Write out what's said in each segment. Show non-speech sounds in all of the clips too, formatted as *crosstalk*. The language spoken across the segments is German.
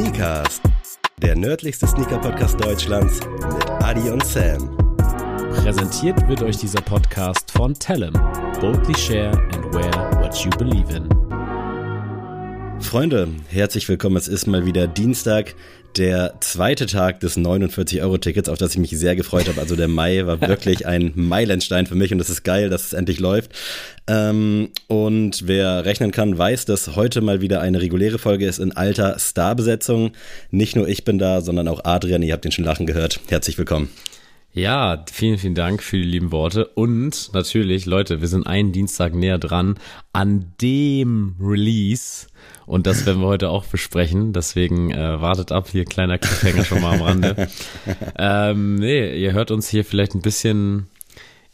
Sneakers, der nördlichste Sneaker-Podcast Deutschlands mit Adi und Sam. Präsentiert wird euch dieser Podcast von Tellem. Boldly share and wear what you believe in. Freunde, herzlich willkommen. Es ist mal wieder Dienstag, der zweite Tag des 49-Euro-Tickets, auf das ich mich sehr gefreut habe. Also der Mai war *laughs* wirklich ein Meilenstein für mich und es ist geil, dass es endlich läuft. Ähm, und wer rechnen kann, weiß, dass heute mal wieder eine reguläre Folge ist in alter Starbesetzung. Nicht nur ich bin da, sondern auch Adrian. Ihr habt den schon lachen gehört. Herzlich willkommen. Ja, vielen, vielen Dank für die lieben Worte. Und natürlich, Leute, wir sind einen Dienstag näher dran an dem Release. Und das werden wir heute auch besprechen. Deswegen äh, wartet ab, hier kleiner Cliffhanger schon mal am Rande. *laughs* ähm, nee, ihr hört uns hier vielleicht ein bisschen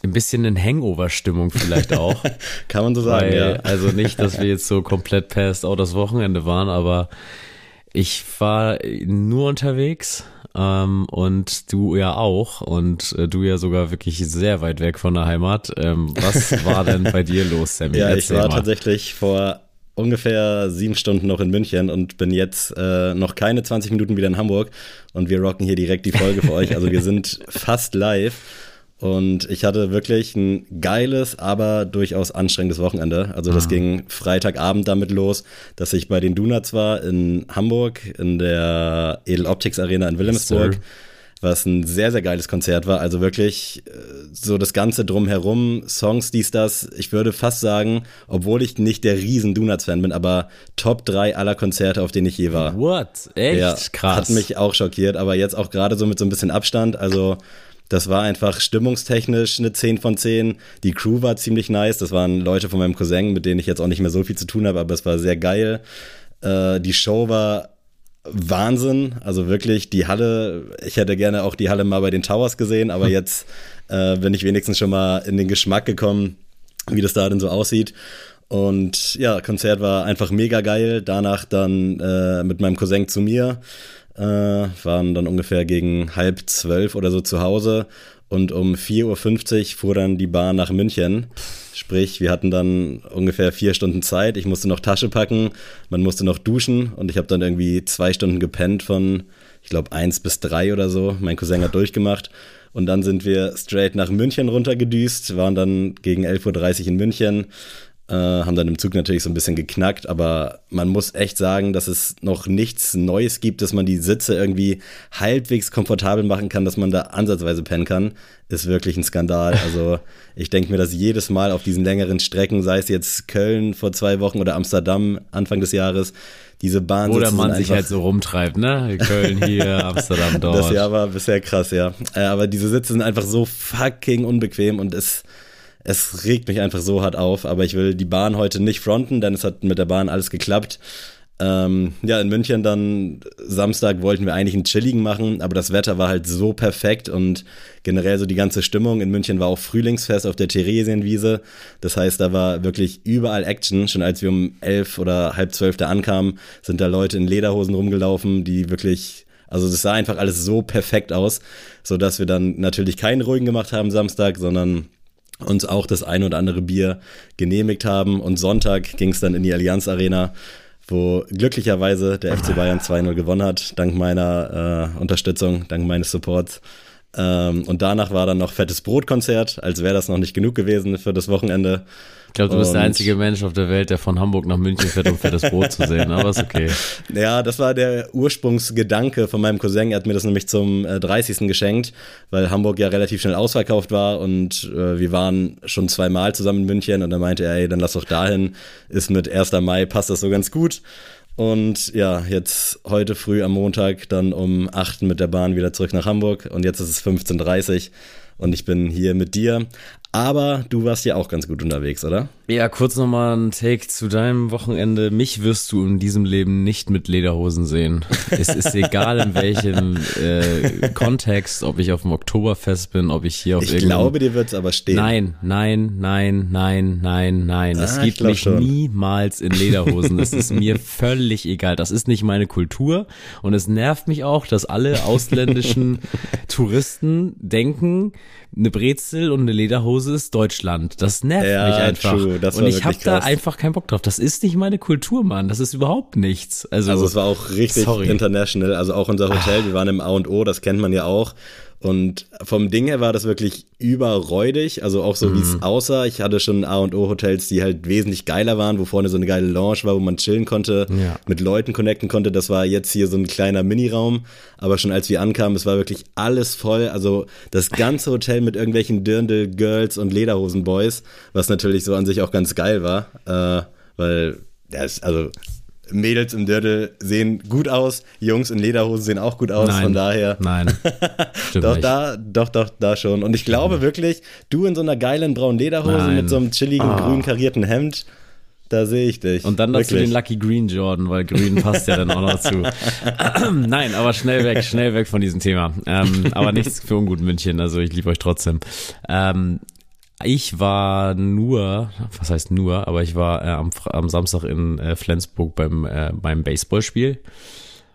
ein bisschen in Hangover-Stimmung vielleicht auch. *laughs* Kann man so sagen, Weil, ja. Also nicht, dass wir jetzt so *laughs* komplett past out das Wochenende waren, aber ich war nur unterwegs ähm, und du ja auch und äh, du ja sogar wirklich sehr weit weg von der Heimat. Ähm, was war denn bei dir los, Sammy? Ja, Erzähl ich war mal. tatsächlich vor ungefähr sieben Stunden noch in München und bin jetzt äh, noch keine 20 Minuten wieder in Hamburg und wir rocken hier direkt die Folge für euch. Also wir sind *laughs* fast live und ich hatte wirklich ein geiles, aber durchaus anstrengendes Wochenende. Also das ah. ging Freitagabend damit los, dass ich bei den Donuts war in Hamburg, in der Edel Optics Arena in Wilhelmsburg. Yes, was ein sehr, sehr geiles Konzert war. Also wirklich äh, so das Ganze drumherum, Songs, dies, das. Ich würde fast sagen, obwohl ich nicht der riesen Donuts-Fan bin, aber Top 3 aller Konzerte, auf denen ich je war. What? Echt? Ja, Krass. Hat mich auch schockiert, aber jetzt auch gerade so mit so ein bisschen Abstand. Also das war einfach stimmungstechnisch eine 10 von 10. Die Crew war ziemlich nice. Das waren Leute von meinem Cousin, mit denen ich jetzt auch nicht mehr so viel zu tun habe, aber es war sehr geil. Äh, die Show war Wahnsinn. Also wirklich die Halle, ich hätte gerne auch die Halle mal bei den Towers gesehen, aber *laughs* jetzt äh, bin ich wenigstens schon mal in den Geschmack gekommen, wie das da denn so aussieht. Und ja, Konzert war einfach mega geil. Danach dann äh, mit meinem Cousin zu mir äh, waren dann ungefähr gegen halb zwölf oder so zu Hause und um 4.50 Uhr fuhr dann die Bahn nach München. Sprich, wir hatten dann ungefähr vier Stunden Zeit. Ich musste noch Tasche packen, man musste noch duschen und ich habe dann irgendwie zwei Stunden gepennt von, ich glaube, eins bis drei oder so. Mein Cousin hat durchgemacht. Und dann sind wir straight nach München runtergedüst, waren dann gegen 11.30 Uhr in München, äh, haben dann im Zug natürlich so ein bisschen geknackt, aber man muss echt sagen, dass es noch nichts Neues gibt, dass man die Sitze irgendwie halbwegs komfortabel machen kann, dass man da ansatzweise pennen kann, ist wirklich ein Skandal. Also *laughs* ich denke mir, dass jedes Mal auf diesen längeren Strecken, sei es jetzt Köln vor zwei Wochen oder Amsterdam Anfang des Jahres, diese Bahn Oder man sich halt so rumtreibt, ne? Köln hier, *laughs* Amsterdam dort. Das Jahr war bisher krass, ja. Äh, aber diese Sitze sind einfach so fucking unbequem und es es regt mich einfach so hart auf, aber ich will die Bahn heute nicht fronten, denn es hat mit der Bahn alles geklappt. Ähm, ja, in München dann Samstag wollten wir eigentlich einen chilligen machen, aber das Wetter war halt so perfekt und generell so die ganze Stimmung. In München war auch Frühlingsfest auf der Theresienwiese. Das heißt, da war wirklich überall Action. Schon als wir um elf oder halb zwölf da ankamen, sind da Leute in Lederhosen rumgelaufen, die wirklich, also es sah einfach alles so perfekt aus, so dass wir dann natürlich keinen ruhigen gemacht haben Samstag, sondern uns auch das ein oder andere Bier genehmigt haben. Und Sonntag ging es dann in die Allianz Arena, wo glücklicherweise der FC Bayern 2-0 gewonnen hat, dank meiner äh, Unterstützung, dank meines Supports. Ähm, und danach war dann noch fettes Brotkonzert, als wäre das noch nicht genug gewesen für das Wochenende. Ich glaube, du bist der einzige Mensch auf der Welt, der von Hamburg nach München fährt, um fettes Brot zu sehen, aber ist okay. *laughs* Ja, das war der Ursprungsgedanke von meinem Cousin. Er hat mir das nämlich zum äh, 30. geschenkt, weil Hamburg ja relativ schnell ausverkauft war und äh, wir waren schon zweimal zusammen in München und er meinte, ey, dann lass doch dahin. Ist mit 1. Mai, passt das so ganz gut. Und ja, jetzt heute früh am Montag dann um 8 mit der Bahn wieder zurück nach Hamburg und jetzt ist es 15.30 Uhr und ich bin hier mit dir. Aber du warst ja auch ganz gut unterwegs, oder? Ja, kurz nochmal ein Take zu deinem Wochenende. Mich wirst du in diesem Leben nicht mit Lederhosen sehen. es ist egal in welchem äh, Kontext, ob ich auf dem Oktoberfest bin, ob ich hier auf Ich glaube, dir wird's aber stehen. Nein, nein, nein, nein, nein, nein. Ah, es gibt mich schon. niemals in Lederhosen. Es ist mir *laughs* völlig egal. Das ist nicht meine Kultur und es nervt mich auch, dass alle ausländischen *laughs* Touristen denken, eine Brezel und eine Lederhose ist Deutschland. Das nervt ja, mich einfach. True, Das und ich habe da einfach keinen Bock drauf. Das ist nicht meine Kultur, Mann. Das ist überhaupt nichts. Also, Also es war auch richtig Sorry. international. Also auch unser Hotel, wir waren im A und O, das kennt man ja auch. Und vom Ding her war das wirklich überräudig, also auch so wie Mhm. es aussah. Ich hatte schon A und O Hotels, die halt wesentlich geiler waren, wo vorne so eine geile Lounge war, wo man chillen konnte, Ja. mit Leuten connecten konnte. Das war jetzt hier so ein kleiner Miniraum, aber schon als wir ankamen, es war wirklich alles voll. Also das ganze Hotel mit irgendwelchen Dirndl Girls und Lederhosen Boys, was natürlich so an sich auch ganz geil war, äh, weil ja, es- also Mädels im Dirndl sehen gut aus, Jungs in Lederhosen sehen auch gut aus, nein, von daher. Nein. *laughs* Stimmt Doch, nicht. da, doch, doch, da schon. Und ich glaube wirklich, du in so einer geilen braunen Lederhose Nein. mit so einem chilligen Ah. grün karierten Hemd, da sehe ich dich. Und dann dazu wirklich. den Lucky Green Jordan, weil grün passt ja dann auch noch zu. *laughs* *clears throat* Nein, aber schnell weg, schnell weg von diesem Thema. Ähm, aber nichts für ungut München, also ich liebe euch trotzdem. Ähm, ich war nur, was heißt nur, aber ich war äh, am, am Samstag in äh, Flensburg beim, äh, beim Baseballspiel.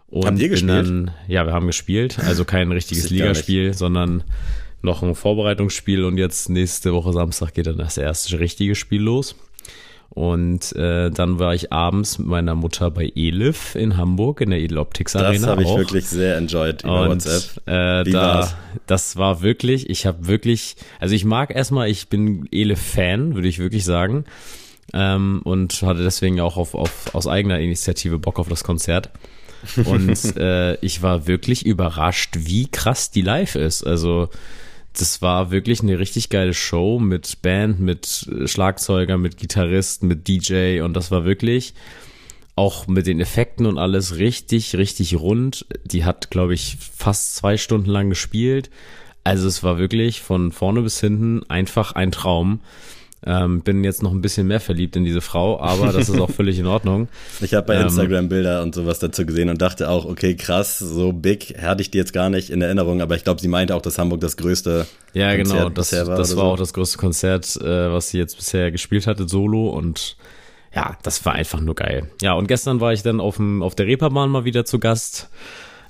Und Habt ihr bin gespielt? Dann, ja, wir haben gespielt. Also kein richtiges. Ligaspiel, sondern noch ein Vorbereitungsspiel und jetzt nächste Woche Samstag geht dann das erste richtige Spiel los. Und äh, dann war ich abends mit meiner Mutter bei Elif in Hamburg in der Edeloptics Das Arena. habe ich auch. wirklich sehr enjoyed über Und WhatsApp. äh, Wie da, war's? das war wirklich, ich habe wirklich, also ich mag erstmal, ich bin Elif-Fan, würde ich wirklich sagen. Ähm, und hatte deswegen auch auf, auf, aus eigener Initiative Bock auf das Konzert. Und *laughs* äh, ich war wirklich überrascht, wie krass die live ist. Also das war wirklich eine richtig geile Show mit Band, mit äh, Schlagzeuger, mit Gitarrist, mit DJ und das war wirklich auch mit den Effekten und alles richtig, richtig rund. Die hat, glaube ich, fast zwei Stunden lang gespielt. Also es war wirklich von vorne bis hinten einfach ein Traum. Ähm, bin jetzt noch ein bisschen mehr verliebt in diese Frau, aber das ist auch *laughs* völlig in Ordnung. Ich habe bei ähm, Instagram Bilder und sowas dazu gesehen und dachte auch, okay, krass, so big hatte ich die jetzt gar nicht in Erinnerung, aber ich glaube, sie meinte auch, dass Hamburg das größte Ja, genau. Konzert Das, bisher war. das war so. auch das größte Konzert, äh, was sie jetzt bisher gespielt hatte, solo. Und ja, das war einfach nur geil. Ja, und gestern war ich dann auf, dem, auf der Reeperbahn mal wieder zu Gast.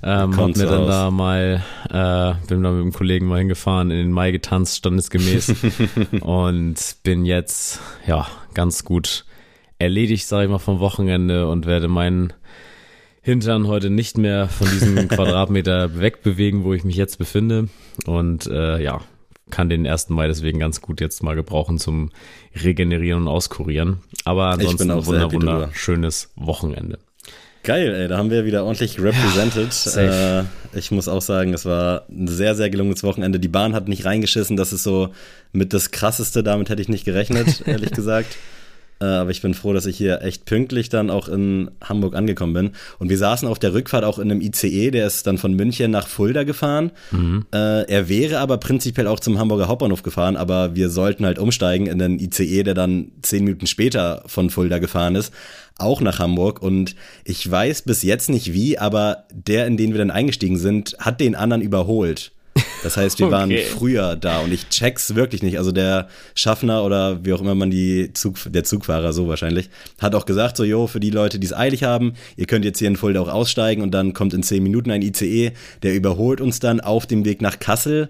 Ähm, hab mir dann raus. da mal, äh, bin da mit einem Kollegen mal hingefahren, in den Mai getanzt, standesgemäß. *laughs* und bin jetzt, ja, ganz gut erledigt, sage ich mal, vom Wochenende und werde meinen Hintern heute nicht mehr von diesem *laughs* Quadratmeter wegbewegen, wo ich mich jetzt befinde. Und äh, ja, kann den 1. Mai deswegen ganz gut jetzt mal gebrauchen zum Regenerieren und Auskurieren. Aber ansonsten ein wunder, wunderschönes Wochenende. Geil, ey, da haben wir wieder ordentlich represented. safe. äh, ich muss auch sagen, es war ein sehr, sehr gelungenes Wochenende. Die Bahn hat nicht reingeschissen, das ist so mit das krasseste, damit hätte ich nicht gerechnet, *laughs* ehrlich gesagt. Äh, aber ich bin froh, dass ich hier echt pünktlich dann auch in Hamburg angekommen bin. Und wir saßen auf der Rückfahrt auch in einem ICE, der ist dann von München nach Fulda gefahren. Äh, er wäre aber prinzipiell auch zum Hamburger Hauptbahnhof gefahren, aber wir sollten halt umsteigen in den ICE, der dann zehn Minuten später von Fulda gefahren ist, auch nach Hamburg. Und ich weiß bis jetzt nicht wie, aber der, in den wir dann eingestiegen sind, hat den anderen überholt. Das heißt, wir *laughs* waren Okay. früher da und ich check's wirklich nicht. Also der Schaffner oder wie auch immer man die Zug, der Zugfahrer so wahrscheinlich, hat auch gesagt so, jo, für die Leute, die es eilig haben, ihr könnt jetzt hier in Fulda auch aussteigen und dann kommt in zehn Minuten ein ICE, der überholt uns dann auf dem Weg nach Kassel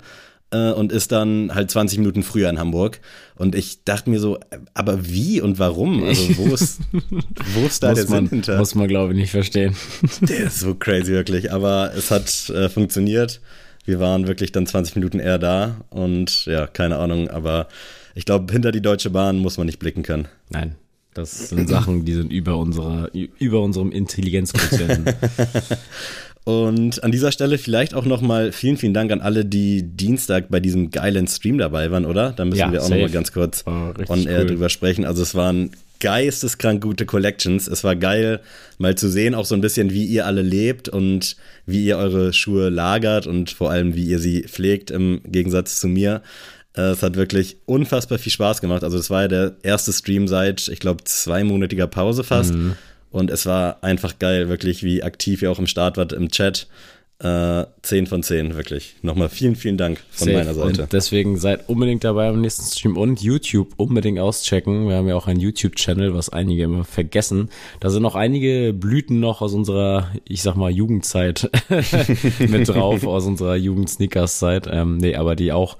und ist dann halt 20 Minuten früher in Hamburg. Und ich dachte mir so, äh, aber wie und warum? Also wo ist, wo ist da *laughs* der man, Sinn hinter? muss man glaube ich nicht verstehen. *laughs* Der ist so crazy wirklich, aber es hat äh, funktioniert. Wir waren wirklich dann 20 Minuten eher da und ja, keine Ahnung, aber ich glaube, hinter die Deutsche Bahn muss man nicht blicken können. Nein, das sind Sachen, die sind über unserer, über unserem Intelligenzquotienten. *laughs* Und an dieser Stelle vielleicht auch nochmal vielen, vielen Dank an alle, die Dienstag bei diesem geilen Stream dabei waren, oder? Da müssen Ja, wir auch nochmal ganz kurz on air cool. drüber sprechen. Also es waren geisteskrank gute Collections. Es war geil, mal zu sehen, auch so ein bisschen, wie ihr alle lebt und wie ihr eure Schuhe lagert und vor allem, wie ihr sie pflegt, im Gegensatz zu mir. Äh, Es hat wirklich unfassbar viel Spaß gemacht. Also es war ja der erste Stream seit, ich glaube, zweimonatiger Pause fast. Mhm. Und es war einfach geil, wirklich, wie aktiv ihr auch im Start wart im Chat. Äh, 10 von 10, wirklich. Nochmal vielen, vielen Dank von Safe. meiner Seite. Und deswegen seid unbedingt dabei am nächsten Stream und YouTube unbedingt auschecken. Wir haben ja auch einen YouTube-Channel, was einige immer vergessen. Da sind noch einige Blüten noch aus unserer, ich sag mal, Jugendzeit *laughs* mit drauf, aus unserer Jugend-Sneakers-Zeit. Ähm, nee, aber die auch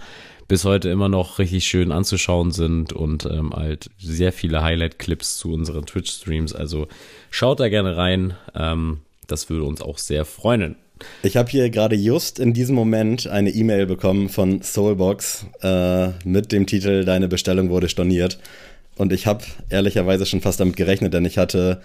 bis heute immer noch richtig schön anzuschauen sind und ähm, halt sehr viele Highlight-Clips zu unseren Twitch-Streams. Also schaut da gerne rein. Ähm, das würde uns auch sehr freuen. Ich habe hier gerade just in diesem Moment eine E-Mail bekommen von Soulbox äh, mit dem Titel Deine Bestellung wurde storniert. Und ich habe ehrlicherweise schon fast damit gerechnet, denn ich hatte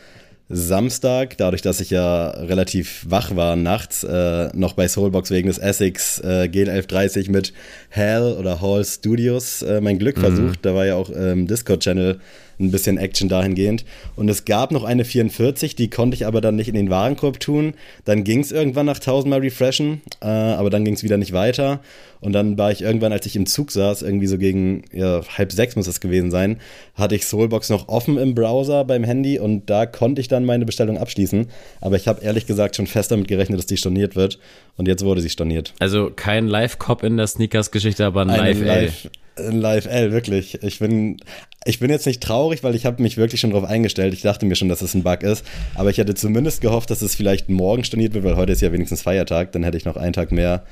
Samstag, dadurch, dass ich ja relativ wach war nachts, äh, noch bei Soulbox wegen des Essex äh, GL1130 mit Hell oder Hall Studios äh, mein Glück mhm. versucht. Da war ja auch im ähm, Discord-Channel ein bisschen Action dahingehend. Und es gab noch eine 44, die konnte ich aber dann nicht in den Warenkorb tun. Dann ging es irgendwann nach tausendmal refreshen, äh, aber dann ging es wieder nicht weiter. Und dann war ich irgendwann, als ich im Zug saß, irgendwie so gegen ja, halb sechs muss das gewesen sein, hatte ich Soulbox noch offen im Browser beim Handy und da konnte ich dann meine Bestellung abschließen. Aber ich habe ehrlich gesagt schon fest damit gerechnet, dass die storniert wird. Und jetzt wurde sie storniert. Also kein Live-Cop in der Sneakers-Geschichte, aber ein Live-L. Ein Live-L, wirklich. Ich bin, ich bin jetzt nicht traurig, weil ich habe mich wirklich schon darauf eingestellt. Ich dachte mir schon, dass es ein Bug ist. Aber ich hätte zumindest gehofft, dass es vielleicht morgen storniert wird, weil heute ist ja wenigstens Feiertag. Dann hätte ich noch einen Tag mehr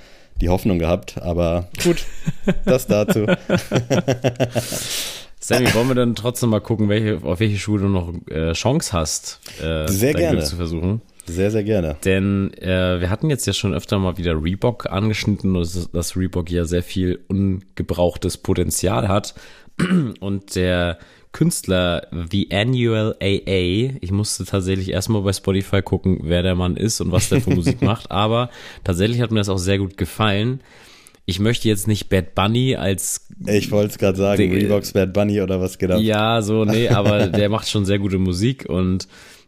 die Hoffnung gehabt. Aber gut, das dazu. *laughs* Sammy, wollen wir dann trotzdem mal gucken, welche, auf welche Schuhe du noch äh, Chance hast, äh, Sehr gerne. Glück zu versuchen? Sehr, sehr gerne. Denn äh, wir hatten jetzt ja schon öfter mal wieder Reebok angeschnitten, dass, dass Reebok ja sehr viel ungebrauchtes Potenzial hat. *clears throat* Und der Künstler The Annual AA, ich musste tatsächlich erstmal bei Spotify gucken, wer der Mann ist und was der für Musik *laughs* macht, aber tatsächlich hat mir das auch sehr gut gefallen. Ich möchte jetzt nicht Bad Bunny als. Ich wollte es gerade sagen, Reeboks Bad Bunny oder was genau. Ja, so, nee, *laughs* aber der macht schon sehr gute Musik und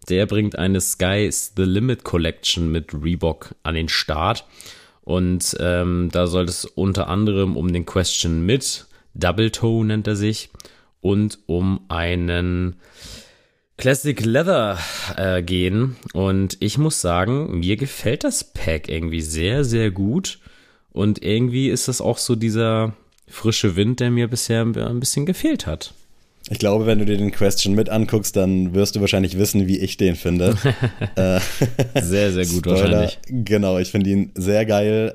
der bringt eine Sky's The Limit Collection mit Reebok an den Start. Und ähm, da soll es unter anderem um den Question mit, Double Toe nennt er sich, und um einen Classic Leather äh, gehen. Und ich muss sagen, mir gefällt das Pack irgendwie sehr, sehr gut. Und irgendwie ist das auch so dieser frische Wind, der mir bisher ein bisschen gefehlt hat. Ich glaube, wenn du dir den Question mit anguckst, dann wirst du wahrscheinlich wissen, wie ich den finde. *laughs* äh, sehr, sehr gut Spoiler, wahrscheinlich. Genau, ich finde ihn sehr geil.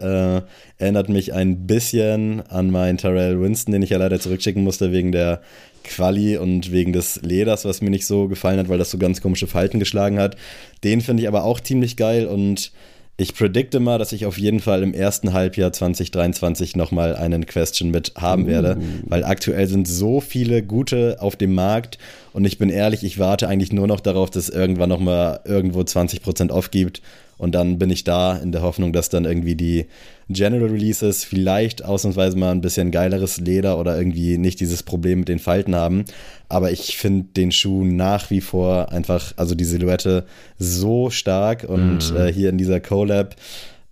Äh, erinnert mich ein bisschen an meinen Terrell Winston, den ich ja leider zurückschicken musste wegen der Quali und wegen des Leders, was mir nicht so gefallen hat, weil das so ganz komische Falten geschlagen hat. Den finde ich aber auch ziemlich geil und ich predikte mal, dass ich auf jeden Fall im ersten Halbjahr 2023 nochmal einen Question mit haben werde, uh. weil aktuell sind so viele gute auf dem Markt und ich bin ehrlich, ich warte eigentlich nur noch darauf, dass es irgendwann nochmal irgendwo 20% off gibt und dann bin ich da in der Hoffnung, dass dann irgendwie die General Releases vielleicht ausnahmsweise mal ein bisschen geileres Leder oder irgendwie nicht dieses Problem mit den Falten haben. Aber ich finde den Schuh nach wie vor einfach, also die Silhouette so stark und mhm. äh, hier in dieser Collab,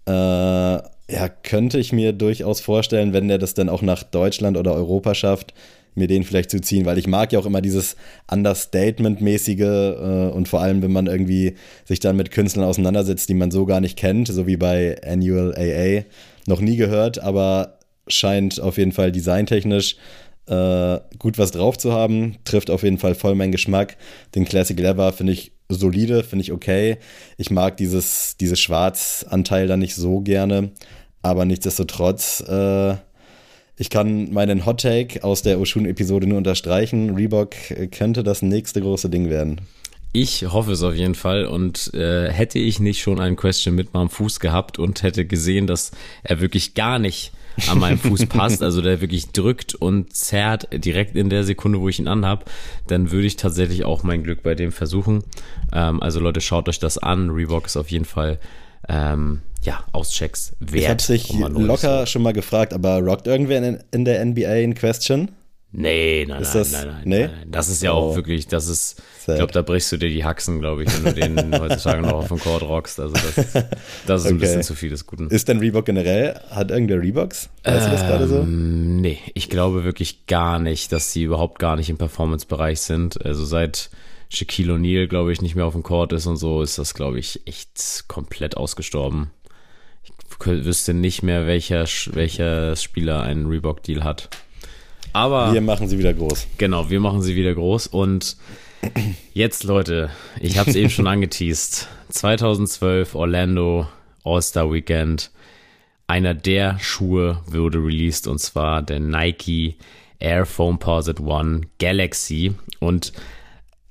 äh, ja, könnte ich mir durchaus vorstellen, wenn der das dann auch nach Deutschland oder Europa schafft, mir den vielleicht zu ziehen, weil ich mag ja auch immer dieses Understatement-mäßige äh, und vor allem, wenn man irgendwie sich dann mit Künstlern auseinandersetzt, die man so gar nicht kennt, so wie bei Annual AA, noch nie gehört, aber scheint auf jeden Fall designtechnisch äh, gut was drauf zu haben, trifft auf jeden Fall voll meinen Geschmack. Den Classic Leather finde ich solide, finde ich okay. Ich mag dieses, dieses Schwarzanteil da nicht so gerne, aber nichtsdestotrotz äh, ich kann meinen Hot Take aus der Oshun-Episode nur unterstreichen. Reebok könnte das nächste große Ding werden. Ich hoffe es auf jeden Fall und äh, hätte ich nicht schon einen Question mit meinem Fuß gehabt und hätte gesehen, dass er wirklich gar nicht an meinem Fuß passt, also der wirklich drückt und zerrt direkt in der Sekunde, wo ich ihn anhab, dann würde ich tatsächlich auch mein Glück bei dem versuchen. Ähm, also Leute, schaut euch das an. Reebok ist auf jeden Fall ähm, ja, Auschecks wert. Ich habe sich locker schon mal gefragt, aber rockt irgendwer in, in der NBA in Question? Nee, nein, ist nein, das, nein, nein, nee? nein, Das ist ja oh. auch wirklich, das ist, Sad. ich glaube, da brichst du dir die Haxen, glaube ich, wenn du den *laughs* heutzutage noch auf dem Court rockst. Also das, das ist okay. ein bisschen zu viel des Guten. Ist denn Reebok generell, hat irgendwer Reeboks? Weißt ähm, du das gerade so? Ähm, nee, ich glaube wirklich gar nicht, dass sie überhaupt gar nicht im Performance-Bereich sind. Also seit Shaquille O'Neal, glaube ich, nicht mehr auf dem Court ist und so, ist das, glaube ich, echt komplett ausgestorben wüsste nicht mehr, welcher, welcher Spieler einen Reebok-Deal hat. Aber. Wir machen sie wieder groß. Genau, wir machen sie wieder groß. Und jetzt, Leute, ich habe es eben schon *laughs* angeteased. 2012 Orlando All-Star Weekend. einer der Schuhe wurde released und zwar der Nike Air Foam Posit One Galaxy und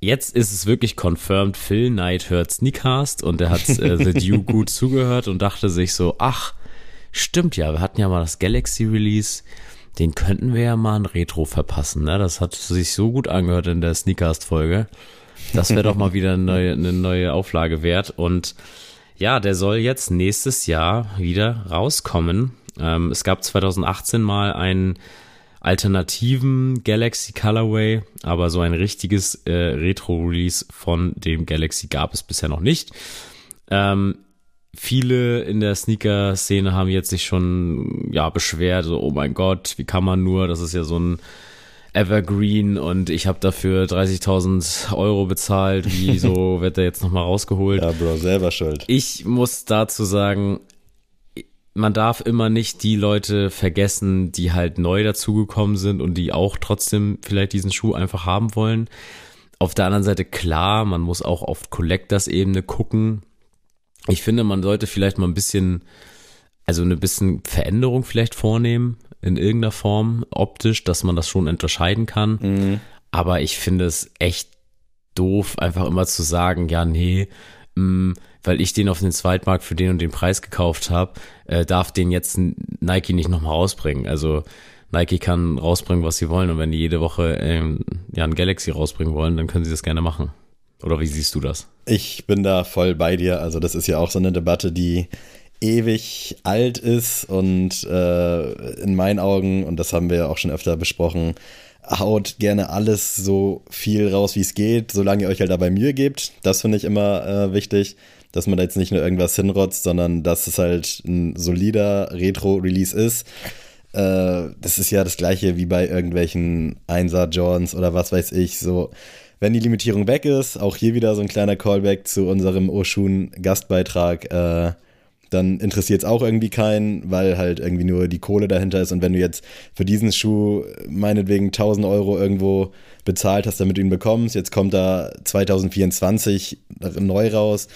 Jetzt ist es wirklich confirmed, Phil Knight hört Sneakcast und er hat äh, *laughs* The Dew gut zugehört und dachte sich so, ach, stimmt ja, wir hatten ja mal das Galaxy Release, den könnten wir ja mal ein Retro verpassen, ne? Das hat sich so gut angehört in der Sneakcast-Folge. Das wäre doch mal wieder eine neue, eine neue Auflage wert. Und ja, der soll jetzt nächstes Jahr wieder rauskommen. Ähm, es gab 2018 mal einen alternativen Galaxy Colorway, aber so ein richtiges äh, Retro-Release von dem Galaxy gab es bisher noch nicht. Ähm, viele in der Sneaker-Szene haben jetzt sich schon ja beschwert, so oh mein Gott, wie kann man nur, das ist ja so ein Evergreen und ich habe dafür 30.000 Euro bezahlt, wieso *laughs* wird der jetzt nochmal rausgeholt? Ja, Bro, selber schuld. Ich muss dazu sagen, man darf immer nicht die Leute vergessen, die halt neu dazugekommen sind und die auch trotzdem vielleicht diesen Schuh einfach haben wollen. Auf der anderen Seite klar, man muss auch auf Collectors-Ebene gucken. Ich finde, man sollte vielleicht mal ein bisschen, also eine bisschen Veränderung vielleicht vornehmen in irgendeiner Form optisch, dass man das schon unterscheiden kann. Mhm. Aber ich finde es echt doof, einfach immer zu sagen, ja, nee, mh, mm, weil ich den auf den Zweitmarkt für den und den Preis gekauft habe, äh, darf den jetzt Nike nicht nochmal rausbringen. Also Nike kann rausbringen, was sie wollen und wenn die jede Woche ähm, ja ein Galaxy rausbringen wollen, dann können sie das gerne machen. Oder wie siehst du das? Ich bin da voll bei dir. Also das ist ja auch so eine Debatte, die ewig alt ist und äh, in meinen Augen, und das haben wir ja auch schon öfter besprochen, haut gerne alles so viel raus, wie es geht, solange ihr euch halt dabei Mühe gebt. Das finde ich immer äh, wichtig, dass man da jetzt nicht nur irgendwas hinrotzt, sondern dass es halt ein solider Retro-Release ist. Äh, das ist ja das gleiche wie bei irgendwelchen 1er Johns oder was weiß ich, so wenn die Limitierung weg ist, auch hier wieder so ein kleiner Callback zu unserem Oshun Gastbeitrag, äh, dann interessiert es auch irgendwie keinen, weil halt irgendwie nur die Kohle dahinter ist. Und wenn du jetzt für diesen Schuh meinetwegen 1000 Euro irgendwo bezahlt hast, damit du ihn bekommst, jetzt kommt da 2024 neu raus,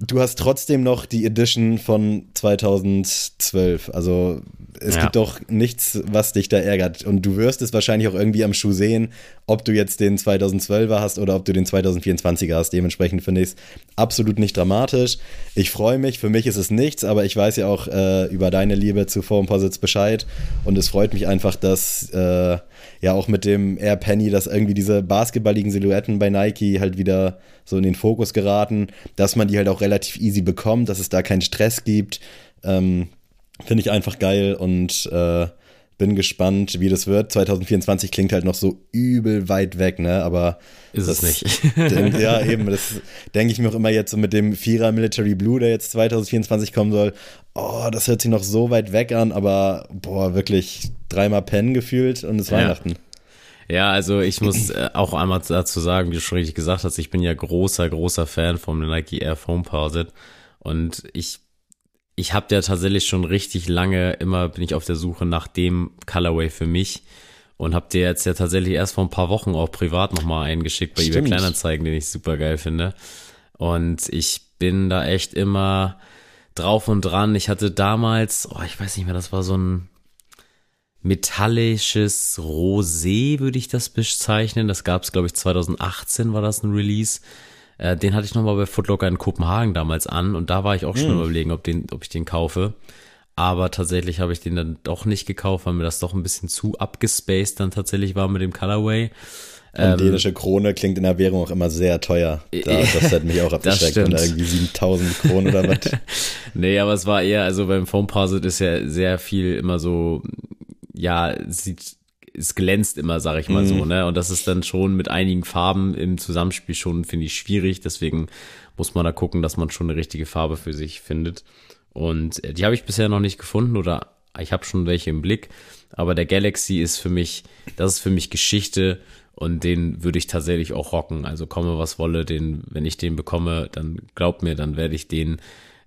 du hast trotzdem noch die Edition von 2012. Also es ja. gibt doch nichts, was dich da ärgert. Und du wirst es wahrscheinlich auch irgendwie am Schuh sehen, ob du jetzt den 2012er hast oder ob du den 2024er hast. Dementsprechend finde ich es absolut nicht dramatisch. Ich freue mich, für mich ist es nichts, aber ich weiß ja auch äh, über deine Liebe zu Formposits Bescheid. Und es freut mich einfach, dass äh, ja auch mit dem Air Penny, dass irgendwie diese basketballigen Silhouetten bei Nike halt wieder so in den Fokus geraten, dass man die halt auch relativ easy bekommt, dass es da keinen Stress gibt. Ähm, Finde ich einfach geil und äh, bin gespannt, wie das wird. 2024 klingt halt noch so übel weit weg, ne? Aber ist das, es nicht. *laughs* denk, ja, eben. Das denke ich mir auch immer jetzt so mit dem Vierer Military Blue, der jetzt 2024 kommen soll. Oh, das hört sich noch so weit weg an, aber boah, wirklich dreimal pennen gefühlt und es ja. Weihnachten. Ja, also ich muss äh, auch einmal dazu sagen, wie du schon richtig gesagt hast, ich bin ja großer, großer Fan vom Nike Air Foam Posit und ich ich habe ja tatsächlich schon richtig lange immer bin ich auf der Suche nach dem Colorway für mich und habe dir jetzt ja tatsächlich erst vor ein paar Wochen auch privat nochmal eingeschickt bei Stimmt. eBay Kleinanzeigen, den ich super geil finde. Und ich bin da echt immer drauf und dran. Ich hatte damals, oh, ich weiß nicht mehr, das war so ein metallisches Rosé, würde ich das bezeichnen. Das gab es, glaube ich, 2018 war das ein Release. Äh, den hatte ich nochmal bei Footlocker in Kopenhagen damals an und da war ich auch schon hm. überlegen, ob, den, ob ich den kaufe. Aber tatsächlich habe ich den dann doch nicht gekauft, weil mir das doch ein bisschen zu abgespaced dann tatsächlich war mit dem Colorway. Und ähm, dänische Krone klingt in der Währung auch immer sehr teuer. Da, das hat mich auch *laughs* abgeschreckt. Und irgendwie 7000 Kronen oder was. *laughs* nee, aber es war eher, also beim Foam Puzzle ist ja sehr viel immer so, ja, sieht es glänzt immer, sag ich mal mhm. so, ne? Und das ist dann schon mit einigen Farben im Zusammenspiel schon, finde ich, schwierig. Deswegen muss man da gucken, dass man schon eine richtige Farbe für sich findet. Und äh, die habe ich bisher noch nicht gefunden oder ich habe schon welche im Blick. Aber der Galaxy ist für mich, das ist für mich Geschichte und den würde ich tatsächlich auch rocken. Also komme was wolle, den, wenn ich den bekomme, dann glaub mir, dann werde ich den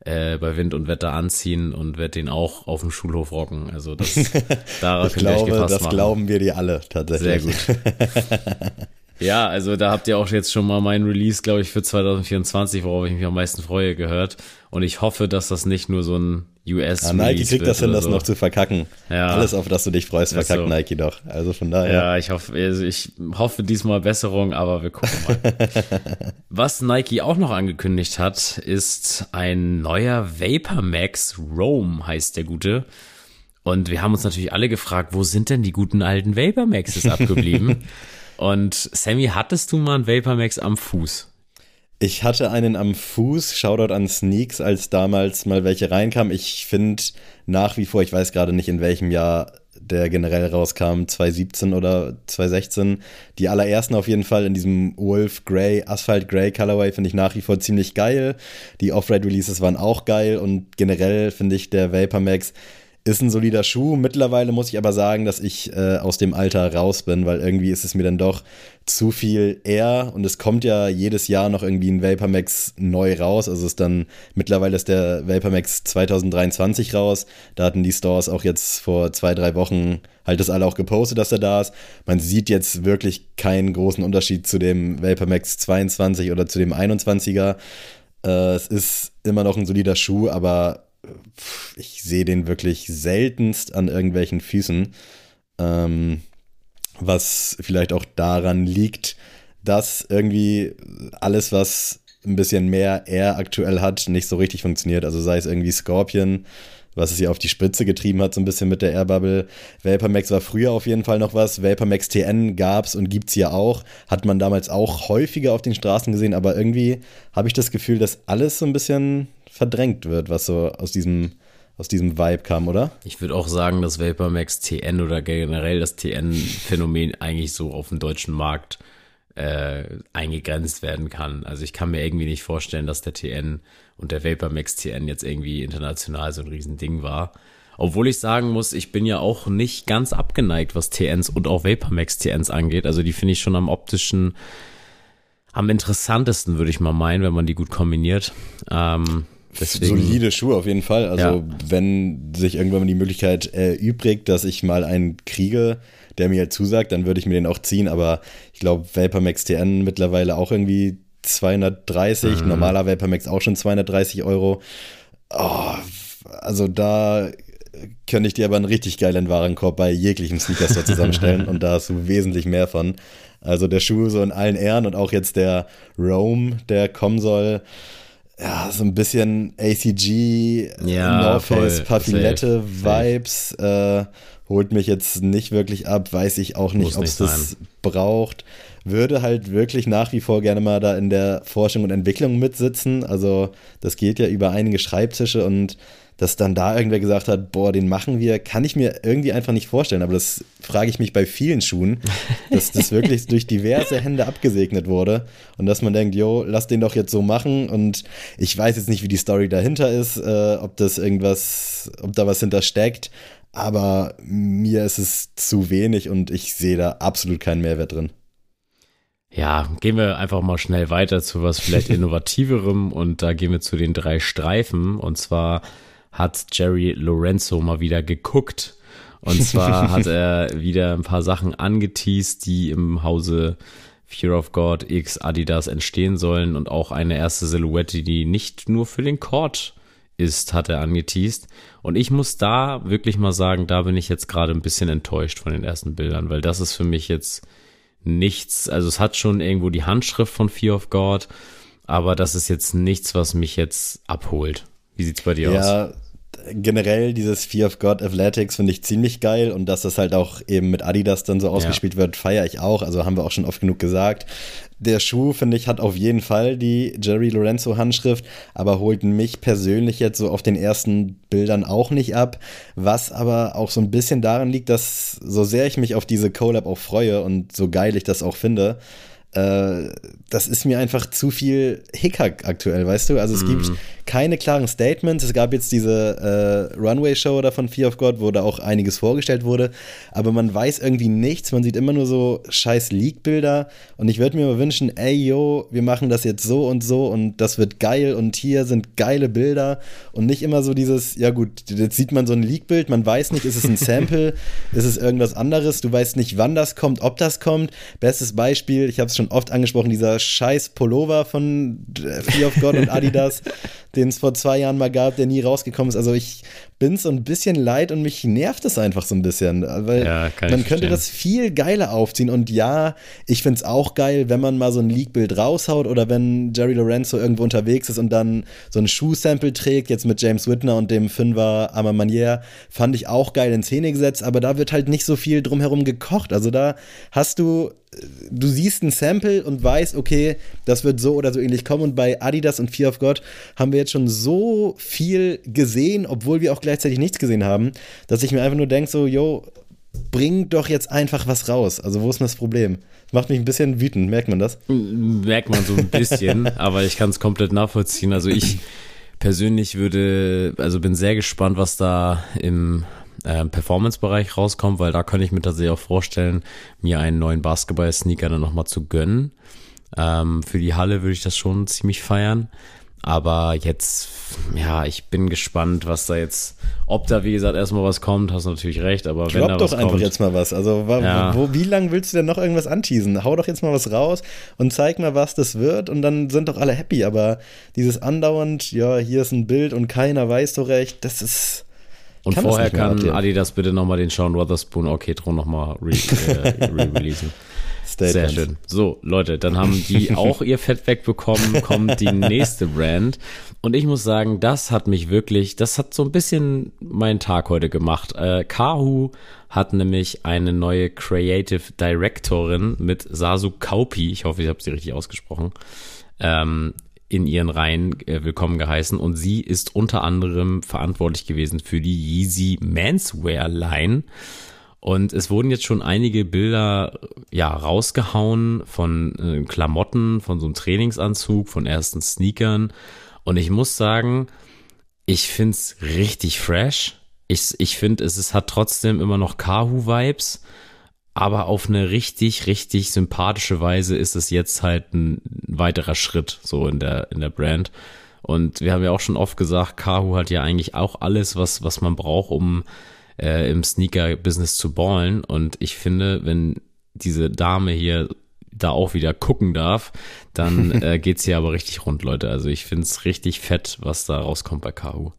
äh, bei Wind und Wetter anziehen und werde den auch auf dem Schulhof rocken. Also das *laughs* darauf ich glaube, ich das machen. glauben wir dir alle tatsächlich. Sehr gut. *laughs* Ja, also da habt ihr auch jetzt schon mal mein Release, glaube ich, für 2024, worauf ich mich am meisten freue, gehört. Und ich hoffe, dass das nicht nur so ein US ja, Nike kriegt das hin, das so. noch zu verkacken. Ja. Alles, auf das du dich freust, verkackt so. Nike doch. Also von daher. Ja, ich hoffe, also ich hoffe diesmal Besserung, aber wir gucken mal. *laughs* Was Nike auch noch angekündigt hat, ist ein neuer Vapor Max Rome, heißt der gute. Und wir haben uns natürlich alle gefragt, wo sind denn die guten alten Vapor Maxes *laughs* abgeblieben? Und Sammy, hattest du mal einen Vapor Max am Fuß? Ich hatte einen am Fuß, Shoutout an Sneaks, als damals mal welche reinkamen. Ich finde nach wie vor, ich weiß gerade nicht in welchem Jahr der generell rauskam, 2017 oder 2016. Die allerersten auf jeden Fall in diesem Wolf Grey, Asphalt Grey Colorway finde ich nach wie vor ziemlich geil. Die Off-Ride Releases waren auch geil und generell finde ich der Vapor Max ist ein solider Schuh. Mittlerweile muss ich aber sagen, dass ich äh, aus dem Alter raus bin, weil irgendwie ist es mir dann doch zu viel Air und es kommt ja jedes Jahr noch irgendwie ein Vapor Max neu raus. Also ist dann mittlerweile ist der Vapor Max 2023 raus. Da hatten die Stores auch jetzt vor zwei, drei Wochen halt das alle auch gepostet, dass er da ist. Man sieht jetzt wirklich keinen großen Unterschied zu dem Vapor Max 22 oder zu dem 21er. Äh, es ist immer noch ein solider Schuh, aber ich sehe den wirklich seltenst an irgendwelchen Füßen. Ähm, was vielleicht auch daran liegt, dass irgendwie alles, was ein bisschen mehr Air aktuell hat, nicht so richtig funktioniert. Also sei es irgendwie Scorpion, was es ja auf die Spitze getrieben hat, so ein bisschen mit der Airbubble. Vapormax war früher auf jeden Fall noch was. Vapormax TN gab's und gibt's ja auch. Hat man damals auch häufiger auf den Straßen gesehen, aber irgendwie habe ich das Gefühl, dass alles so ein bisschen verdrängt wird, was so aus diesem, aus diesem Vibe kam, oder? Ich würde auch sagen, dass Vapormax TN oder generell das TN-Phänomen eigentlich so auf dem deutschen Markt äh, eingegrenzt werden kann. Also ich kann mir irgendwie nicht vorstellen, dass der TN und der Vapormax TN jetzt irgendwie international so ein Riesending war. Obwohl ich sagen muss, ich bin ja auch nicht ganz abgeneigt, was TNs und auch Vapormax TNs angeht. Also die finde ich schon am optischen am interessantesten, würde ich mal meinen, wenn man die gut kombiniert. Ähm, Deswegen, Solide Schuhe auf jeden Fall. Also ja. wenn sich irgendwann mal die Möglichkeit erübrigt, dass ich mal einen kriege, der mir zusagt, dann würde ich mir den auch ziehen. Aber ich glaube, Vapor Max TN mittlerweile auch irgendwie 230, mhm. normaler Vapor Max auch schon 230 Euro. Oh, also da könnte ich dir aber einen richtig geilen Warenkorb bei jeglichem Sneaker-Store zusammenstellen *laughs* und da hast du wesentlich mehr von. Also der Schuh so in allen Ehren und auch jetzt der Rome, der kommen soll ja, so ein bisschen ACG, ja, North Face, Papillette-Vibes. Äh, holt mich jetzt nicht wirklich ab, weiß ich auch nicht, ob es das braucht. Würde halt wirklich nach wie vor gerne mal da in der Forschung und Entwicklung mitsitzen. Also, das geht ja über einige Schreibtische und dass dann da irgendwer gesagt hat, boah, den machen wir, kann ich mir irgendwie einfach nicht vorstellen. Aber das frage ich mich bei vielen Schuhen, dass das wirklich *laughs* durch diverse Hände abgesegnet wurde und dass man denkt, jo, lass den doch jetzt so machen. Und ich weiß jetzt nicht, wie die Story dahinter ist, äh, ob das irgendwas, ob da was hinter steckt. Aber mir ist es zu wenig und ich sehe da absolut keinen Mehrwert drin. Ja, gehen wir einfach mal schnell weiter zu was vielleicht *laughs* innovativerem und da gehen wir zu den drei Streifen und zwar hat Jerry Lorenzo mal wieder geguckt. Und *laughs* zwar hat er wieder ein paar Sachen angeteased, die im Hause Fear of God X Adidas entstehen sollen und auch eine erste Silhouette, die nicht nur für den Court ist, hat er angeteased. Und ich muss da wirklich mal sagen, da bin ich jetzt gerade ein bisschen enttäuscht von den ersten Bildern, weil das ist für mich jetzt nichts, also es hat schon irgendwo die Handschrift von Fear of God, aber das ist jetzt nichts, was mich jetzt abholt. Wie sieht's bei dir ja, aus? Ja, generell dieses Fear of God Athletics finde ich ziemlich geil und dass das halt auch eben mit Adidas dann so ausgespielt ja. wird, feiere ich auch. Also haben wir auch schon oft genug gesagt. Der Schuh, finde ich, hat auf jeden Fall die Jerry Lorenzo Handschrift, aber holt mich persönlich jetzt so auf den ersten Bildern auch nicht ab. Was aber auch so ein bisschen daran liegt, dass so sehr ich mich auf diese Collab auch freue und so geil ich das auch finde, äh, das ist mir einfach zu viel Hickhack aktuell, weißt du? Also es mm. gibt mhm. keine klaren Statements. Es gab jetzt diese äh, Runway-Show da von Fear of God, wo da auch einiges vorgestellt wurde, aber man weiß irgendwie nichts. Man sieht immer nur so scheiß Leak-Bilder und ich würde mir mal wünschen, ey, yo, wir machen das jetzt so und so und das wird geil und hier sind geile Bilder und nicht immer so dieses, ja gut, jetzt sieht man so ein Leak-Bild, man weiß nicht, ist es ein *laughs* Sample, ist es irgendwas anderes, du weißt nicht, wann das kommt, ob das kommt. Bestes Beispiel, ich habe es schon oft angesprochen, dieser scheiß Pullover von Fear of God und Adidas, *laughs* den es vor zwei Jahren mal gab, der nie rausgekommen ist. Also ich bin so ein bisschen leid und mich nervt es einfach so ein bisschen, weil ja, man könnte das viel geiler aufziehen und ja, ich finde es auch geil, wenn man mal so ein Leak-Bild raushaut oder wenn Jerry Lorenzo irgendwo unterwegs ist und dann so ein Schuhsample trägt, jetzt mit James Whitner und dem Fünfer Ama Manier, fand ich auch geil in Szene gesetzt, aber da wird halt nicht so viel drumherum gekocht. Also da hast du du siehst ein Sample und weißt, okay, das wird so oder so ähnlich kommen. Und bei Adidas und Fear of God haben wir jetzt schon so viel gesehen, obwohl wir auch gleichzeitig nichts gesehen haben, dass ich mir einfach nur denke, so, yo, bring doch jetzt einfach was raus. Also, wo ist denn das Problem? Macht mich ein bisschen wütend, merkt man das? Merkt man so ein bisschen, *laughs* aber ich kann es komplett nachvollziehen. Also, ich persönlich würde, also bin sehr gespannt, was da im äh, Performance-Bereich rauskommt, weil da könnte ich mir tatsächlich auch vorstellen, mir einen neuen Basketball-Sneaker dann nochmal zu gönnen. Ähm, für die Halle würde ich das schon ziemlich feiern. Aber jetzt, ja, ich bin gespannt, was da jetzt, ob da, wie gesagt, erstmal was kommt, hast du natürlich recht, aber Drop wenn da doch was einfach kommt, jetzt mal was. Also, ja. wo, wie lange willst du denn noch irgendwas anteasen? Hau doch jetzt mal was raus und zeig mal, was das wird und dann sind doch alle happy. Aber dieses andauernd, ja, hier ist ein Bild und keiner weiß so recht, das ist, und kann vorher kann abgeben. Adidas bitte nochmal den Sean Wotherspoon Orchestron nochmal äh, *laughs* re-releasen. Re Sehr schön. So, Leute, dann haben die *laughs* auch ihr Fett wegbekommen, kommt die nächste Brand. Und ich muss sagen, das hat mich wirklich, das hat so ein bisschen meinen Tag heute gemacht. Äh, Kahu hat nämlich eine neue Creative Directorin mit Sasu Kaupi. Ich hoffe, ich habe sie richtig ausgesprochen. Ähm, in ihren Reihen äh, willkommen geheißen und sie ist unter anderem verantwortlich gewesen für die Yeezy Manswear Line. Und es wurden jetzt schon einige Bilder ja rausgehauen von äh, Klamotten, von so einem Trainingsanzug, von ersten Sneakern. Und ich muss sagen, ich find's richtig fresh. Ich, ich finde, es, es hat trotzdem immer noch Kahu-Vibes aber auf eine richtig, richtig sympathische Weise ist es jetzt halt ein weiterer Schritt so in der, in der Brand. Und wir haben ja auch schon oft gesagt, Kahu hat ja eigentlich auch alles, was, was man braucht, um äh, im Sneaker-Business zu ballen. Und ich finde, wenn diese Dame hier da auch wieder gucken darf, dann *laughs* äh, geht's hier aber richtig rund, Leute. Also ich find's richtig fett, was da rauskommt bei Kahu.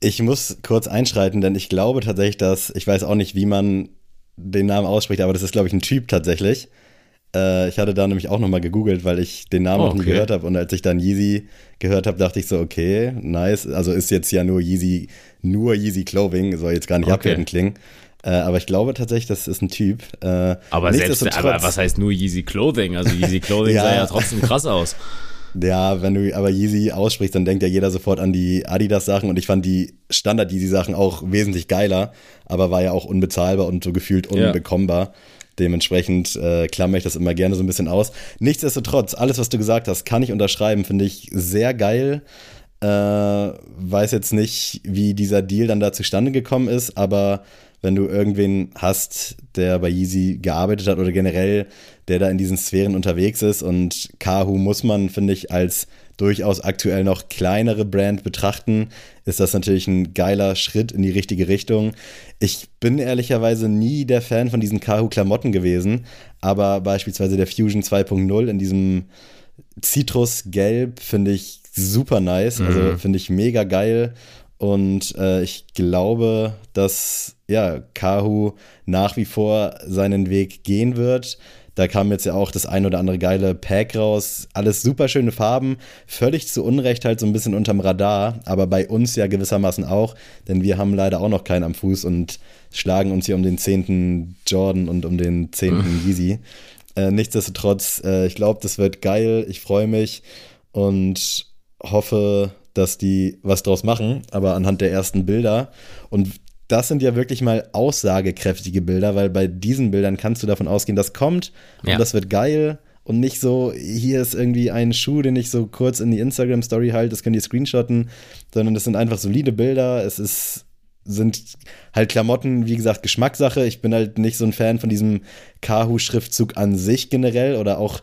Ich muss kurz einschreiten, denn ich glaube tatsächlich, dass, ich weiß auch nicht, wie man den Namen ausspricht, aber das ist, glaube ich, ein Typ tatsächlich. Äh, ich hatte da nämlich auch nochmal gegoogelt, weil ich den Namen oh, noch nie gehört habe. Und als ich dann Yeezy gehört habe, dachte ich so, okay, nice. Also ist jetzt ja nur Yeezy, nur Yeezy Clothing, soll jetzt gar nicht okay. abwertend klingen. Äh, aber ich glaube tatsächlich, das ist ein Typ. Äh, aber selbst, aber was heißt nur Yeezy Clothing? Also Yeezy Clothing *laughs* ja. sah ja trotzdem krass aus. Ja, wenn du aber Yeezy aussprichst, dann denkt ja jeder sofort an die Adidas-Sachen und ich fand die Standard-Yeezy-Sachen auch wesentlich geiler, aber war ja auch unbezahlbar und so gefühlt unbekommbar. Ja. Dementsprechend äh, klammer ich das immer gerne so ein bisschen aus. Nichtsdestotrotz, alles, was du gesagt hast, kann ich unterschreiben, finde ich sehr geil. Äh, weiß jetzt nicht, wie dieser Deal dann da zustande gekommen ist, aber wenn du irgendwen hast, der bei Yeezy gearbeitet hat oder generell, der da in diesen Sphären unterwegs ist. Und Kahu muss man, finde ich, als durchaus aktuell noch kleinere Brand betrachten, ist das natürlich ein geiler Schritt in die richtige Richtung. Ich bin ehrlicherweise nie der Fan von diesen Kahu-Klamotten gewesen, aber beispielsweise der Fusion 2.0 in diesem Zitrusgelb finde ich super nice, also mhm. finde ich mega geil und äh, ich glaube, dass ja, Kahu nach wie vor seinen Weg gehen wird. Da kam jetzt ja auch das ein oder andere geile Pack raus. Alles super schöne Farben. Völlig zu Unrecht halt so ein bisschen unterm Radar. Aber bei uns ja gewissermaßen auch. Denn wir haben leider auch noch keinen am Fuß und schlagen uns hier um den zehnten Jordan und um den zehnten Yeezy. Äh, nichtsdestotrotz, äh, ich glaube, das wird geil. Ich freue mich und hoffe, dass die was draus machen, aber anhand der ersten Bilder. Und das sind ja wirklich mal aussagekräftige Bilder, weil bei diesen Bildern kannst du davon ausgehen, das kommt ja. und das wird geil. und nicht so, hier ist irgendwie ein Schuh, den ich so kurz in die Instagram-Story halte, das können die screenshotten, sondern das sind einfach solide Bilder. Es ist sind halt Klamotten, wie gesagt, Geschmackssache. Ich bin halt nicht so ein Fan von diesem Kahu-Schriftzug an sich generell oder auch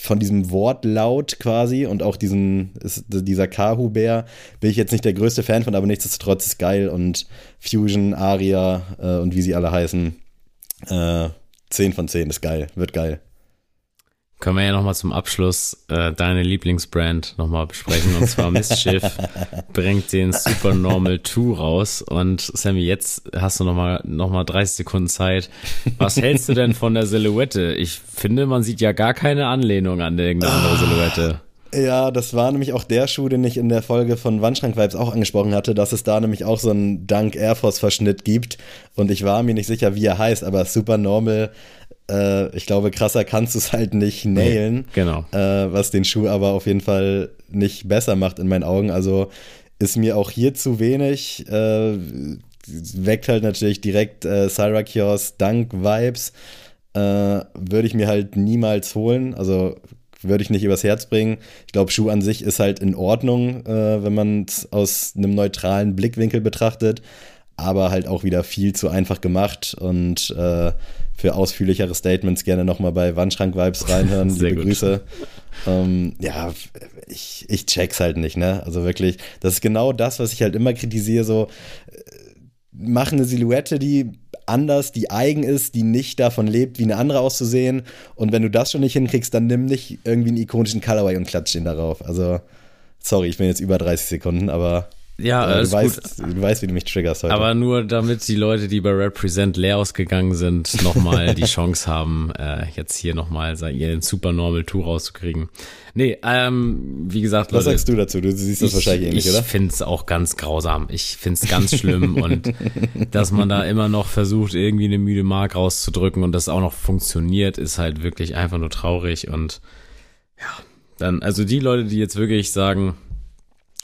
von diesem Wortlaut quasi und auch diesen, ist, dieser Kahu-Bär bin ich jetzt nicht der größte Fan von, aber nichtsdestotrotz ist geil und Fusion, Aria äh, und wie sie alle heißen, äh, 10 von 10 ist geil, wird geil. Können wir ja nochmal zum Abschluss äh, deine Lieblingsbrand nochmal besprechen. Und zwar Mischief *laughs* bringt den Supernormal 2 raus. Und Sammy, jetzt hast du nochmal noch mal 30 Sekunden Zeit. Was hältst du denn von der Silhouette? Ich finde, man sieht ja gar keine Anlehnung an irgendeine andere Silhouette. Ja, das war nämlich auch der Schuh, den ich in der Folge von Wandschrank Vibes auch angesprochen hatte, dass es da nämlich auch so einen Dunk Air Force Verschnitt gibt. Und ich war mir nicht sicher, wie er heißt, aber Supernormal äh, ich glaube, krasser kannst du es halt nicht nailen. Nee, genau. Äh, was den Schuh aber auf jeden Fall nicht besser macht in meinen Augen. Also ist mir auch hier zu wenig. Äh, weckt halt natürlich direkt äh, Syracuse Dunk-Vibes. Äh, würde ich mir halt niemals holen. Also würde ich nicht übers Herz bringen. Ich glaube, Schuh an sich ist halt in Ordnung, äh, wenn man es aus einem neutralen Blickwinkel betrachtet, aber halt auch wieder viel zu einfach gemacht und äh, für ausführlichere Statements gerne nochmal bei Wandschrank-Vibes reinhören. *laughs* Sehr Liebe gut. Grüße. Ähm, ja, ich, ich check's halt nicht, ne? Also wirklich, das ist genau das, was ich halt immer kritisiere, so äh, mach eine Silhouette, die anders, die eigen ist, die nicht davon lebt, wie eine andere auszusehen. Und wenn du das schon nicht hinkriegst, dann nimm nicht irgendwie einen ikonischen Colorway und klatsch den darauf. Also, sorry, ich bin jetzt über 30 Sekunden, aber ja, äh, du, weißt, du weißt, wie du mich triggerst heute. Aber nur damit die Leute, die bei Represent leer ausgegangen sind, nochmal die *laughs* Chance haben, äh, jetzt hier nochmal ihren Supernormal Tour rauszukriegen. Nee, ähm, wie gesagt, Was Leute, sagst du dazu? Du siehst das ich, wahrscheinlich ähnlich, ich oder? Ich finde es auch ganz grausam. Ich finde es ganz *laughs* schlimm und dass man da immer noch versucht, irgendwie eine müde Mark rauszudrücken und das auch noch funktioniert, ist halt wirklich einfach nur traurig und ja, dann, also die Leute, die jetzt wirklich sagen,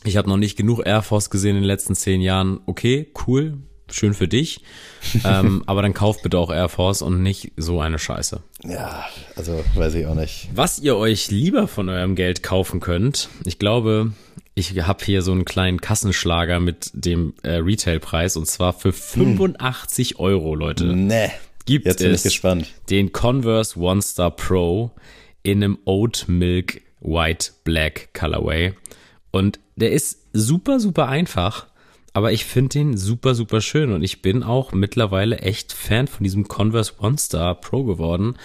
ich habe noch nicht genug Air Force gesehen in den letzten zehn Jahren. Okay, cool, schön für dich. ähm, *laughs* aber dann kauft bitte auch Air Force und nicht so eine Scheiße. Ja, also weiß ich auch nicht. Was ihr euch lieber von eurem Geld kaufen könnt, ich glaube, ich habe hier so einen kleinen Kassenschlager mit dem äh, Retailpreis und zwar für 85 hm. Euro, Leute. Nee. Gibt Jetzt bin es ich gespannt. den Converse One Star Pro in einem Oat Milk White Black Colorway. Und der ist super, super einfach, aber ich finde den super, super schön und ich bin auch mittlerweile echt Fan von diesem Converse One Star Pro geworden.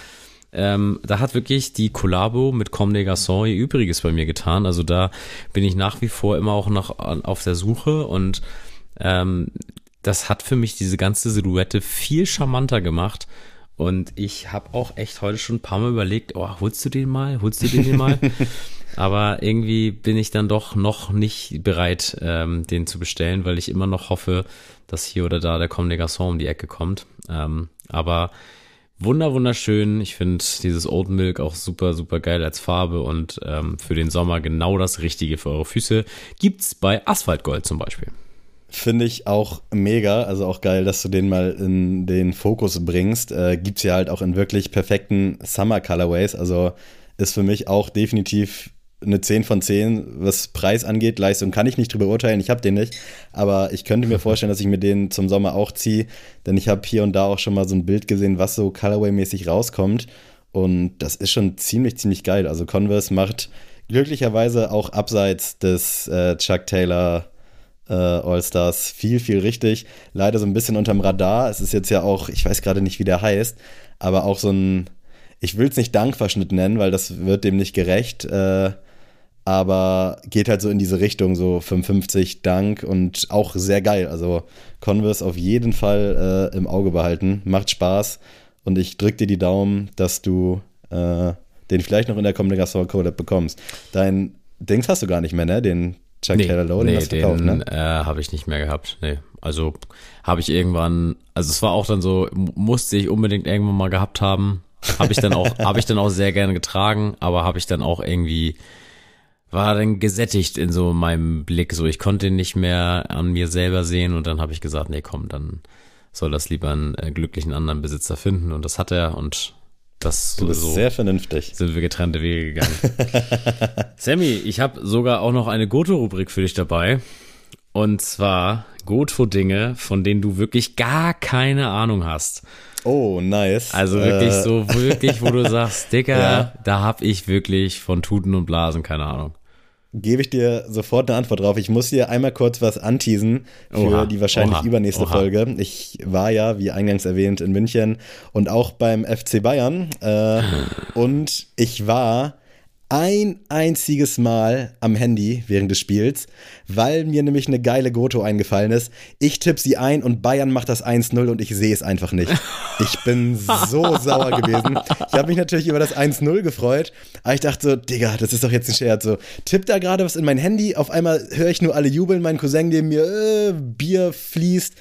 Ähm, da hat wirklich die Collabo mit Comme des Garçons ihr Übriges bei mir getan. Also da bin ich nach wie vor immer auch noch auf der Suche und ähm, das hat für mich diese ganze Silhouette viel charmanter gemacht. Und ich habe auch echt heute schon ein paar Mal überlegt, oh, holst du den mal? Holst du den mal? *laughs* Aber irgendwie bin ich dann doch noch nicht bereit, ähm, den zu bestellen, weil ich immer noch hoffe, dass hier oder da der Comme des Garçons um die Ecke kommt. Ähm, aber wunder wunderschön. Ich finde dieses Old Milk auch super, super geil als Farbe und ähm, für den Sommer genau das Richtige für eure Füße. Gibt's bei Asphaltgold zum Beispiel. Finde ich auch mega, also auch geil, dass du den mal in den Fokus bringst. Äh, gibt's ja halt auch in wirklich perfekten Summer Colorways. Also ist für mich auch definitiv eine 10 von 10, was Preis angeht. Leistung kann ich nicht drüber urteilen, ich habe den nicht. Aber ich könnte mir vorstellen, dass ich mir den zum Sommer auch ziehe, denn ich habe hier und da auch schon mal so ein Bild gesehen, was so Colorway-mäßig rauskommt. Und das ist schon ziemlich, ziemlich geil. Also Converse macht glücklicherweise auch abseits des äh, Chuck Taylor äh, All-Stars viel, viel richtig. Leider so ein bisschen unterm Radar. Es ist jetzt ja auch, ich weiß gerade nicht, wie der heißt, aber auch so ein, ich will es nicht Dankverschnitt nennen, weil das wird dem nicht gerecht. Äh, aber geht halt so in diese Richtung, so 55 Dank und auch sehr geil. Also Converse auf jeden Fall äh, im Auge behalten, macht Spaß und ich drück dir die Daumen, dass du äh, den vielleicht noch in der Kommunikation Collab bekommst. Dein Dings hast du gar nicht mehr, ne? Den Chuck nee, Taylor Lowe, nee, den, verkauft, den ne? äh, habe ich nicht mehr gehabt. Nee, also habe ich irgendwann, also es war auch dann so, musste ich unbedingt irgendwann mal gehabt haben. Habe ich dann auch, *laughs* habe ich dann auch sehr gerne getragen, aber habe ich dann auch irgendwie war dann gesättigt in so meinem Blick. So, ich konnte ihn nicht mehr an mir selber sehen und dann habe ich gesagt, nee, komm, dann soll das lieber einen äh, glücklichen anderen Besitzer finden. Und das hat er und Das Du bist so sehr vernünftig. sind wir getrennte Wege gegangen. *laughs* Sammy, ich habe sogar auch noch eine Goto-Rubrik für dich dabei. Und zwar Goto-Dinge, von denen du wirklich gar keine Ahnung hast. Oh, nice. Also wirklich Äh, so, wirklich, wo du sagst, *laughs* Dicker, Ja. da hab ich wirklich von Tuten und Blasen keine Ahnung. Gebe ich dir sofort eine Antwort drauf. Ich muss dir einmal kurz was anteasen für Oha, die wahrscheinlich oha, übernächste oha. Folge. Ich war ja, wie eingangs erwähnt, in München und auch beim FC Bayern. Äh, *laughs* und ich war ein einziges Mal am Handy während des Spiels, weil mir nämlich eine geile Goto eingefallen ist. Ich tippe sie ein und Bayern macht das 1-0 und ich sehe es einfach nicht. Ich bin so *laughs* sauer gewesen. Ich habe mich natürlich über das 1-0 gefreut, aber ich dachte so, Digga, das ist doch jetzt ein Scherz. So, tipp da gerade was in mein Handy, auf einmal höre ich nur alle jubeln, mein Cousin neben mir, äh, Bier fließt.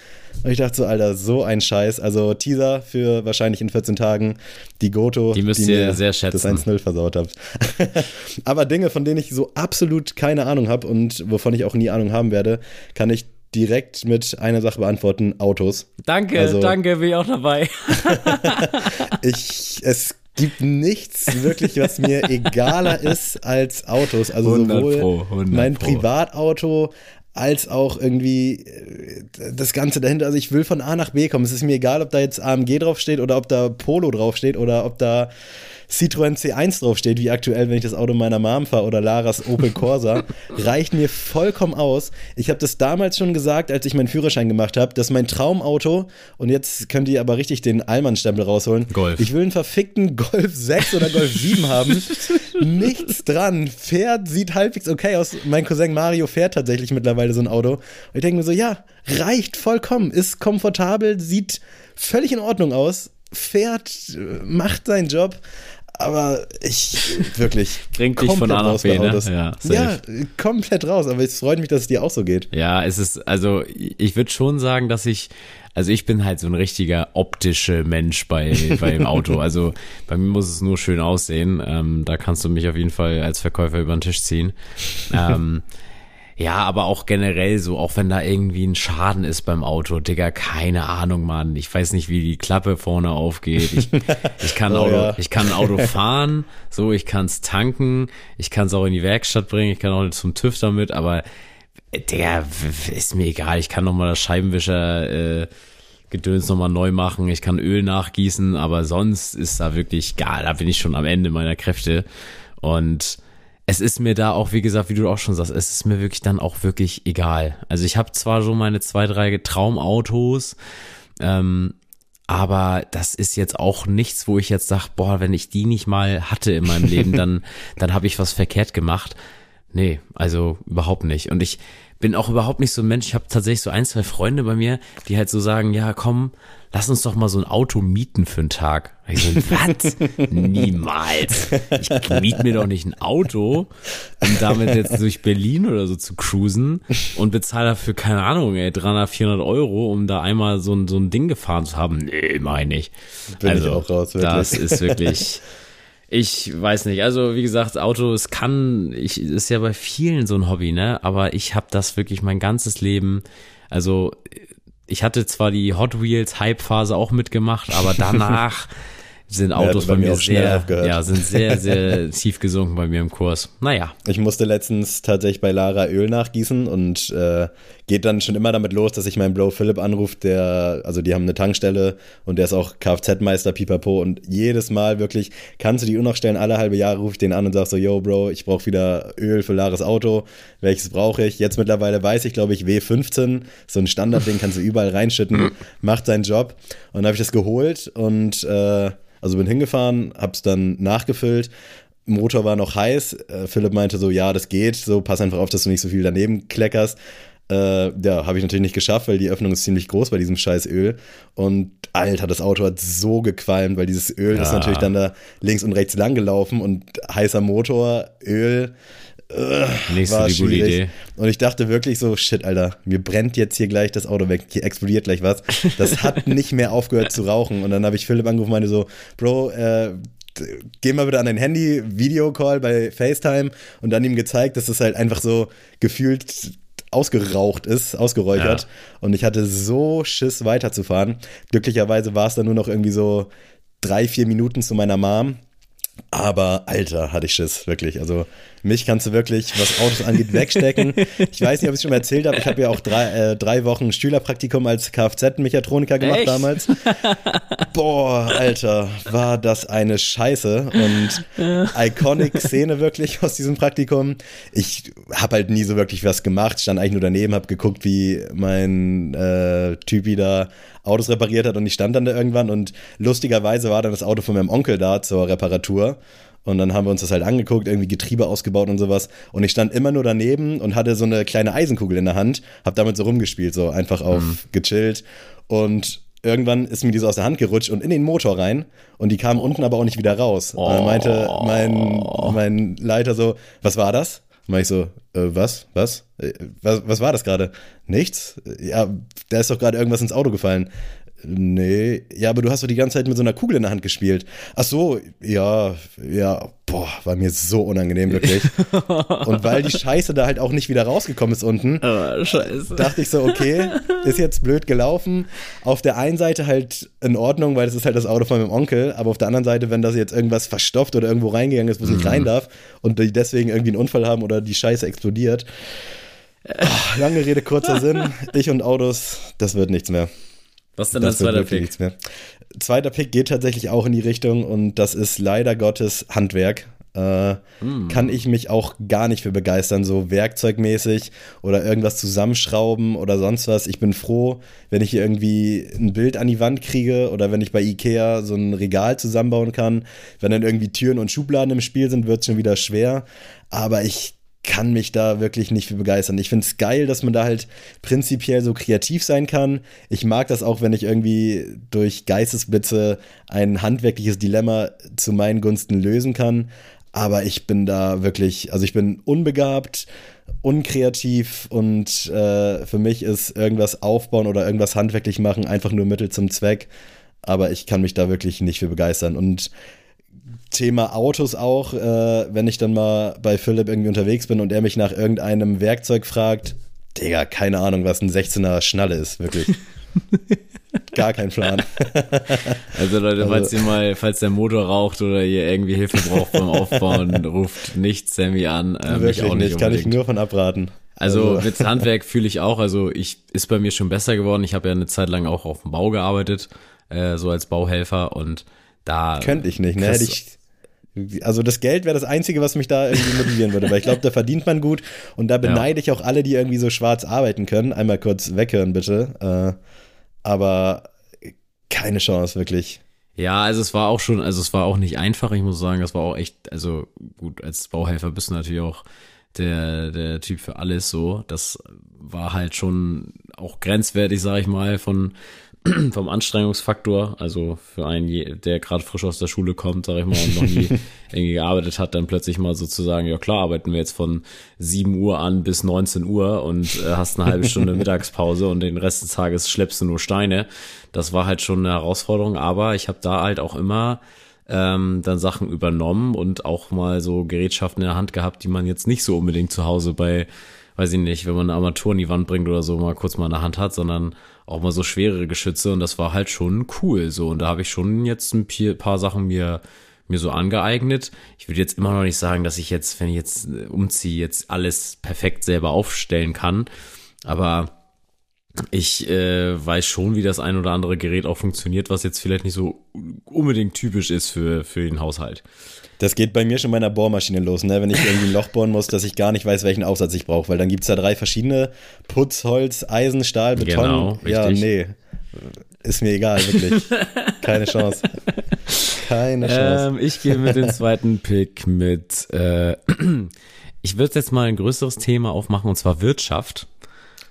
Und ich dachte so, Alter, so ein Scheiß. Also Teaser für wahrscheinlich in 14 Tagen die Goto, Die müsst ihr mir sehr schätzen. das 1-0 versaut habt. *laughs* Aber Dinge, von denen ich so absolut keine Ahnung habe und wovon ich auch nie Ahnung haben werde, kann ich direkt mit einer Sache beantworten: Autos. Danke, Also- danke, bin ich auch dabei. *laughs* Ich, es gibt nichts wirklich, was mir egaler ist als Autos. Also 100 sowohl Pro, 100 mein Pro. Privatauto als auch irgendwie äh, das Ganze dahinter. Also ich will von A nach B kommen. Es ist mir egal, ob da jetzt AMG draufsteht oder ob da Polo draufsteht oder ob da Citroën C1 draufsteht, wie aktuell, wenn ich das Auto meiner Mom fahre oder Laras Opel Corsa, *laughs* reicht mir vollkommen aus. Ich habe das damals schon gesagt, als ich meinen Führerschein gemacht habe, dass mein Traumauto, und jetzt könnt ihr aber richtig den Allmann-Stempel rausholen, Golf. ich will einen verfickten Golf 6 oder Golf 7 haben. *laughs* Nichts dran. Fährt, sieht halbwegs okay aus. Mein Cousin Mario fährt tatsächlich mittlerweile so ein Auto. Und ich denke mir so, ja, reicht vollkommen. Ist komfortabel, sieht völlig in Ordnung aus. Fährt, äh, macht seinen Job. Aber ich wirklich. *laughs* Bringt dich von A nach B, ne? Ja, ja, komplett raus. Aber es freut mich, dass es dir auch so geht. Ja, es ist, also ich würde schon sagen, dass ich, also ich bin halt so ein richtiger optische Mensch bei *laughs* beim Auto. Also bei mir muss es nur schön aussehen. Ähm, da kannst du mich auf jeden Fall als Verkäufer über den Tisch ziehen. Ähm, ja, aber auch generell so, auch wenn da irgendwie ein Schaden ist beim Auto, Digga, keine Ahnung, Mann. Ich weiß nicht, wie die Klappe vorne aufgeht. Ich, *laughs* ich kann Oh Auto, ja. ich kann ein Auto fahren, so, ich kann es tanken, ich kann es auch in die Werkstatt bringen, ich kann auch zum TÜV damit, aber äh, Digga, ist mir egal. Ich kann noch mal das Scheibenwischer äh, Gedöns noch mal neu machen. Ich kann Öl nachgießen, aber sonst ist da wirklich gar, da bin ich schon am Ende meiner Kräfte. Und es ist mir da auch, wie gesagt, wie du auch schon sagst, es ist mir wirklich dann auch wirklich egal. Also ich habe zwar so meine zwei, drei Traumautos, ähm, aber das ist jetzt auch nichts, wo ich jetzt sage, boah, wenn ich die nicht mal hatte in meinem Leben, *laughs* dann, dann habe ich was verkehrt gemacht. Nee, also überhaupt nicht. Und ich bin auch überhaupt nicht so ein Mensch. Ich habe tatsächlich so ein, zwei Freunde bei mir, die halt so sagen, ja, komm, lass uns doch mal so ein Auto mieten für einen Tag. Und Ich so, was? Niemals. Ich miete mir doch nicht ein Auto, um damit jetzt durch Berlin oder so zu cruisen und bezahle dafür, keine Ahnung, ey, 300, 400 Euro, um da einmal so ein, so ein Ding gefahren zu haben. Nee, meine ich. Bin ich also, auch raus, wirklich. Das ist wirklich, ich weiß nicht. Also, wie gesagt, Auto, es kann, ich, ist ja bei vielen so ein Hobby, ne? Aber ich habe das wirklich mein ganzes Leben, also, ich hatte zwar die Hot Wheels Hype-Phase auch mitgemacht, aber *laughs* danach sind Autos bei bei mir sehr, aufgehört. ja, sind sehr, sehr *laughs* tief gesunken bei mir im Kurs. Naja. Ich musste letztens tatsächlich bei Lara Öl nachgießen und äh, geht dann schon immer damit los, dass ich meinen Bro Philipp anrufe, der, also die haben eine Tankstelle und der ist auch Kfz-Meister, pipapo und jedes Mal wirklich, kannst du die Uhr noch stellen, alle halbe Jahre rufe ich den an und sag so, yo Bro, ich brauche wieder Öl für Laras Auto, welches brauche ich? Jetzt mittlerweile weiß ich, glaube ich, W15, so ein Standardding kannst du überall reinschütten, *laughs* macht seinen Job und dann habe ich das geholt und äh, also bin hingefahren, hab's dann nachgefüllt. Motor war noch heiß. Äh, Philipp meinte so, ja, das geht. So, pass einfach auf, dass du nicht so viel daneben kleckerst. Äh, ja, habe ich natürlich nicht geschafft, weil die Öffnung ist ziemlich groß bei diesem scheiß Öl. Und Alter, das Auto hat so gequalmt, weil dieses Öl ist Ja. natürlich dann da links und rechts lang gelaufen und heißer Motor, Öl. So war schwierig. Idee. Und ich dachte wirklich so, shit, Alter, mir brennt jetzt hier gleich das Auto weg, hier explodiert gleich was. Das hat *laughs* nicht mehr aufgehört zu rauchen. Und dann habe ich Philipp angerufen und meinte so, Bro, äh, geh mal bitte an dein Handy, Videocall bei FaceTime und dann ihm gezeigt, dass das halt einfach so gefühlt ausgeraucht ist, ausgeräuchert. Ja. Und ich hatte so Schiss weiterzufahren. Glücklicherweise war es dann nur noch irgendwie so drei, vier Minuten zu meiner Mom. Aber Alter, hatte ich Schiss, wirklich. Also mich kannst du wirklich, was Autos angeht, wegstecken. Ich weiß nicht, ob ich es schon mal erzählt habe. Ich habe ja auch drei, äh, drei Wochen Schülerpraktikum als Kfz-Mechatroniker gemacht Echt? damals. Boah, Alter, war das eine Scheiße und iconic Szene wirklich aus diesem Praktikum. Ich habe halt nie so wirklich was gemacht, stand eigentlich nur daneben, habe geguckt, wie mein äh, Typi da Autos repariert hat und ich stand dann da irgendwann und lustigerweise war dann das Auto von meinem Onkel da zur Reparatur und dann haben wir uns das halt angeguckt, irgendwie Getriebe ausgebaut und sowas. Und ich stand immer nur daneben und hatte so eine kleine Eisenkugel in der Hand, hab damit so rumgespielt, so einfach auf mhm. gechillt. Und irgendwann ist mir die so aus der Hand gerutscht und in den Motor rein. Und die kam unten aber auch nicht wieder raus. Oh. Und dann meinte mein, mein Leiter so, was war das? Und ich so, äh, was? Was? Äh, was? Was war das gerade? Nichts? Ja, da ist doch gerade irgendwas ins Auto gefallen. Nee, ja, aber du hast doch die ganze Zeit mit so einer Kugel in der Hand gespielt. Ach so, ja, ja, boah, war mir so unangenehm, wirklich. *laughs* Und weil die Scheiße da halt auch nicht wieder rausgekommen ist unten, oh, dachte ich so, okay, ist jetzt blöd gelaufen. Auf der einen Seite halt in Ordnung, weil das ist halt das Auto von meinem Onkel, aber auf der anderen Seite, wenn das jetzt irgendwas verstopft oder irgendwo reingegangen ist, wo es mhm. nicht rein darf und die deswegen irgendwie einen Unfall haben oder die Scheiße explodiert. Ach, lange Rede, kurzer Sinn. *laughs* Ich und Autos, das wird nichts mehr. Was ist denn dein zweiter Pick? Zweiter Pick geht tatsächlich auch in die Richtung und das ist leider Gottes Handwerk. Äh, mm. Kann ich mich auch gar nicht für begeistern, so werkzeugmäßig oder irgendwas zusammenschrauben oder sonst was. Ich bin froh, wenn ich hier irgendwie ein Bild an die Wand kriege oder wenn ich bei Ikea so ein Regal zusammenbauen kann. Wenn dann irgendwie Türen und Schubladen im Spiel sind, wird es schon wieder schwer. Aber ich kann mich da wirklich nicht für begeistern. Ich finde es geil, dass man da halt prinzipiell so kreativ sein kann. Ich mag das auch, wenn ich irgendwie durch Geistesblitze ein handwerkliches Dilemma zu meinen Gunsten lösen kann. Aber ich bin da wirklich, also ich bin unbegabt, unkreativ und äh, für mich ist irgendwas aufbauen oder irgendwas handwerklich machen einfach nur Mittel zum Zweck. Aber ich kann mich da wirklich nicht für begeistern. Und Thema Autos auch, äh, wenn ich dann mal bei Philipp irgendwie unterwegs bin und er mich nach irgendeinem Werkzeug fragt, Digga, keine Ahnung, was ein 16er Schnalle ist, wirklich. *laughs* Gar kein Plan. *laughs* also Leute, falls also, ihr mal, falls der Motor raucht oder ihr irgendwie Hilfe braucht beim Aufbauen, *laughs* ruft nicht Sammy an. Äh, wirklich nicht, nicht kann ich nur von abraten. Also, also. mit Handwerk fühle ich auch, also ich ist bei mir schon besser geworden. Ich habe ja eine Zeit lang auch auf dem Bau gearbeitet, äh, so als Bauhelfer und da. Könnte ich nicht, ne? Hätte ich also das Geld wäre das Einzige, was mich da irgendwie motivieren würde, weil ich glaube, da verdient man gut und da beneide ja. ich auch alle, die irgendwie so schwarz arbeiten können. Einmal kurz weghören, bitte. Äh, aber keine Chance, wirklich. Ja, also es war auch schon, also es war auch nicht einfach, ich muss sagen, das war auch echt, also gut, als Bauhelfer bist du natürlich auch der, der Typ für alles so. Das war halt schon auch grenzwertig, sag ich mal, von *clears throat* vom Anstrengungsfaktor, also für einen, der gerade frisch aus der Schule kommt, sag ich mal, und noch nie *laughs* irgendwie gearbeitet hat, dann plötzlich mal sozusagen, ja klar, arbeiten wir jetzt von 7 Uhr an bis 19 Uhr und äh, hast eine halbe Stunde *laughs* Mittagspause und den Rest des Tages schleppst du nur Steine. Das war halt schon eine Herausforderung, aber ich habe da halt auch immer ähm, dann Sachen übernommen und auch mal so Gerätschaften in der Hand gehabt, die man jetzt nicht so unbedingt zu Hause bei, weiß ich nicht, wenn man eine Armatur in die Wand bringt oder so, mal kurz mal in der Hand hat, sondern auch mal so schwerere Geschütze. Und das war halt schon cool so. Und da habe ich schon jetzt ein paar Sachen mir mir so angeeignet. Ich würde jetzt immer noch nicht sagen, dass ich jetzt, wenn ich jetzt äh, umziehe, jetzt alles perfekt selber aufstellen kann, aber ich äh, weiß schon, wie das ein oder andere Gerät auch funktioniert, was jetzt vielleicht nicht so unbedingt typisch ist für, für den Haushalt. Das geht bei mir schon bei einer Bohrmaschine los, ne? wenn ich irgendwie ein Loch bohren muss, dass ich gar nicht weiß, welchen Aufsatz ich brauche, weil dann gibt es da drei verschiedene: Putz, Holz, Eisen, Stahl, Beton. Genau, richtig. Ja, nee. Ist mir egal, wirklich. Keine Chance. Keine Chance. Ähm, ich gehe mit dem zweiten Pick mit. Äh, *clears throat* ich würde jetzt mal ein größeres Thema aufmachen, und zwar Wirtschaft.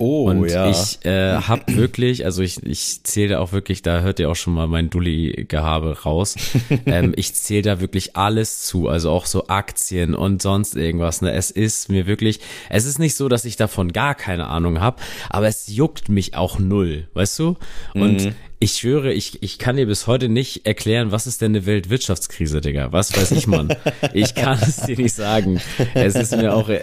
Oh, und ja. ich äh, habe wirklich, also ich, ich zähle da auch wirklich, da hört ihr auch schon mal mein Dulli-Gehabe raus. *laughs* ähm, ich zähle da wirklich alles zu, also auch so Aktien und sonst irgendwas. Ne? Es ist mir wirklich, es ist nicht so, dass ich davon gar keine Ahnung habe, aber es juckt mich auch null, weißt du? Und mhm ich schwöre, ich, ich kann dir bis heute nicht erklären, was ist denn eine Weltwirtschaftskrise, Digga? Was weiß ich, Mann? Ich kann es dir nicht sagen. Es ist mir auch, äh,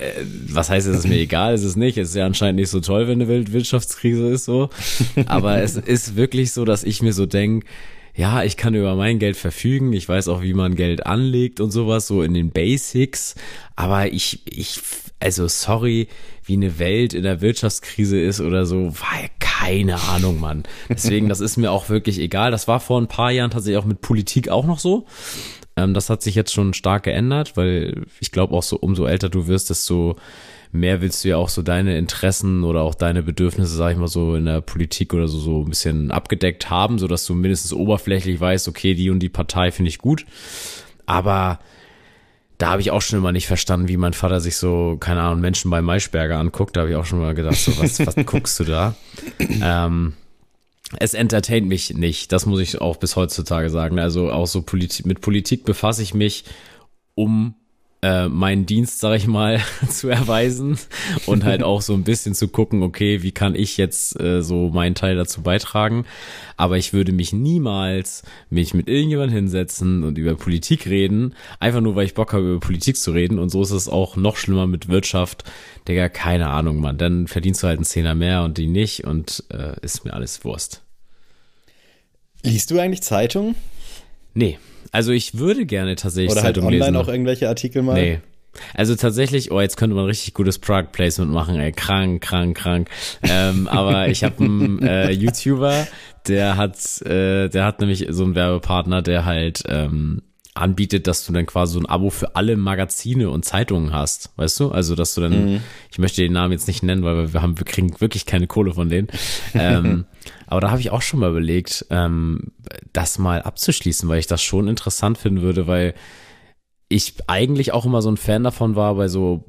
was heißt, es ist mir egal, es ist nicht. Es ist ja anscheinend nicht so toll, wenn eine Weltwirtschaftskrise ist, so. Aber es ist wirklich so, dass ich mir so denk ja, ich kann über mein Geld verfügen, ich weiß auch, wie man Geld anlegt und sowas, so in den Basics, aber ich, ich, also sorry, wie eine Welt in der Wirtschaftskrise ist oder so, ja keine Ahnung, Mann. Deswegen, das ist mir auch wirklich egal. Das war vor ein paar Jahren tatsächlich auch mit Politik auch noch so. Ähm, das hat sich jetzt schon stark geändert, weil ich glaube auch so, umso älter du wirst, desto mehr willst du ja auch so deine Interessen oder auch deine Bedürfnisse, sag ich mal so, in der Politik oder so, so ein bisschen abgedeckt haben, so dass du mindestens oberflächlich weißt, okay, die und die Partei finde ich gut. Aber da habe ich auch schon immer nicht verstanden, wie mein Vater sich so, keine Ahnung, Menschen bei Maischberger anguckt. Da habe ich auch schon mal gedacht, so, was, was *laughs* guckst du da? Ähm, es entertaint mich nicht, das muss ich auch bis heutzutage sagen. Also auch so Politik, mit Politik befasse ich mich, um äh, meinen Dienst, sag ich mal, *laughs* zu erweisen und halt auch so ein bisschen zu gucken, okay, wie kann ich jetzt äh, so meinen Teil dazu beitragen. Aber ich würde mich niemals mich mit irgendjemandem hinsetzen und über Politik reden, einfach nur, weil ich Bock habe, über Politik zu reden. Und so ist es auch noch schlimmer mit Wirtschaft. Digga, keine Ahnung, Mann. Dann verdienst du halt einen Zehner mehr und die nicht und äh, ist mir alles Wurst. Liest du eigentlich Zeitung? Nee. Also ich würde gerne tatsächlich Oder halt Zeitung online lesen. auch irgendwelche Artikel mal? Nee. Also tatsächlich, oh, jetzt könnte man richtig gutes Product Placement machen, ey, krank, krank, krank. ähm, aber *laughs* ich habe einen äh, YouTuber, der hat, äh, der hat nämlich so einen Werbepartner, der halt ähm, anbietet, dass du dann quasi so ein Abo für alle Magazine und Zeitungen hast, weißt du? Also, dass du dann, Mhm. ich möchte den Namen jetzt nicht nennen, weil wir haben, wir kriegen wirklich keine Kohle von denen. ähm, *laughs* aber da habe ich auch schon mal überlegt, ähm, das mal abzuschließen, weil ich das schon interessant finden würde, weil ich eigentlich auch immer so ein Fan davon war, bei so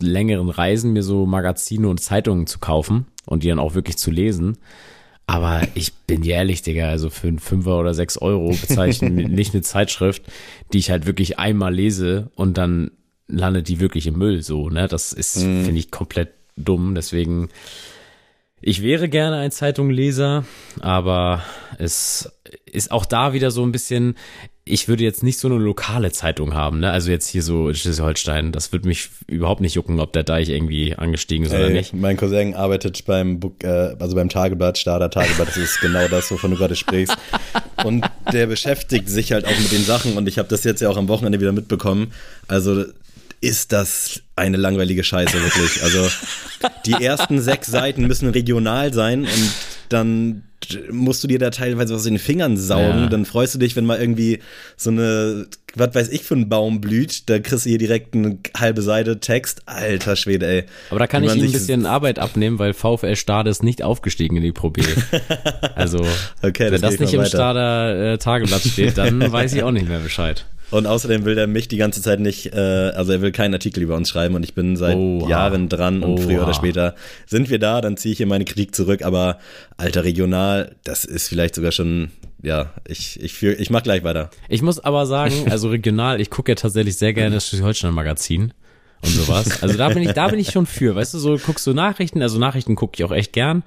längeren Reisen mir so Magazine und Zeitungen zu kaufen und die dann auch wirklich zu lesen. Aber ich bin dir ehrlich, Digga, also für einen Fünfer oder sechs Euro ich *laughs* nicht eine Zeitschrift, die ich halt wirklich einmal lese und dann landet die wirklich im Müll, so, ne? Das ist, finde ich, komplett dumm. Deswegen, ich wäre gerne ein Zeitungleser, aber es ist auch da wieder so ein bisschen, ich würde jetzt nicht so eine lokale Zeitung haben, ne? Also jetzt hier so in Schleswig-Holstein, das würde mich überhaupt nicht jucken, ob der Deich irgendwie angestiegen ist oder Ey, nicht. mein Cousin arbeitet beim Book, äh, also beim Tageblatt, Starter Tageblatt, das ist genau das, wovon du gerade sprichst. Und der beschäftigt sich halt auch mit den Sachen und ich habe das jetzt ja auch am Wochenende wieder mitbekommen. Also ist das eine langweilige Scheiße, wirklich. Also die ersten sechs Seiten müssen regional sein und dann musst du dir da teilweise was in den Fingern saugen. Ja. Dann freust du dich, wenn mal irgendwie so eine, was weiß ich für ein Baum blüht. Da kriegst du hier direkt eine halbe Seite Text. Alter Schwede, ey. Aber da kann ich ihm ein bisschen Arbeit abnehmen, weil VfL Stade ist nicht aufgestiegen in die Pro B. *laughs* Also, Okay, wenn das das nicht im. Stader äh, Tageblatt steht, dann *laughs* weiß ich auch nicht mehr Bescheid. Und außerdem will er mich die ganze Zeit nicht, äh, also er will keinen Artikel über uns schreiben und ich bin seit Oha. Jahren dran und früher Oha. oder später sind wir da, dann ziehe ich hier meine Kritik zurück, aber alter regional, das ist vielleicht sogar schon, ja, ich, ich fühl, ich mach gleich weiter. Ich muss aber sagen, *laughs* also regional, ich gucke ja tatsächlich sehr gerne das Schleswig-Holstein-Magazin und sowas. Also da bin ich, da bin ich schon für. Weißt du, so guckst du Nachrichten, also Nachrichten gucke ich auch echt gern.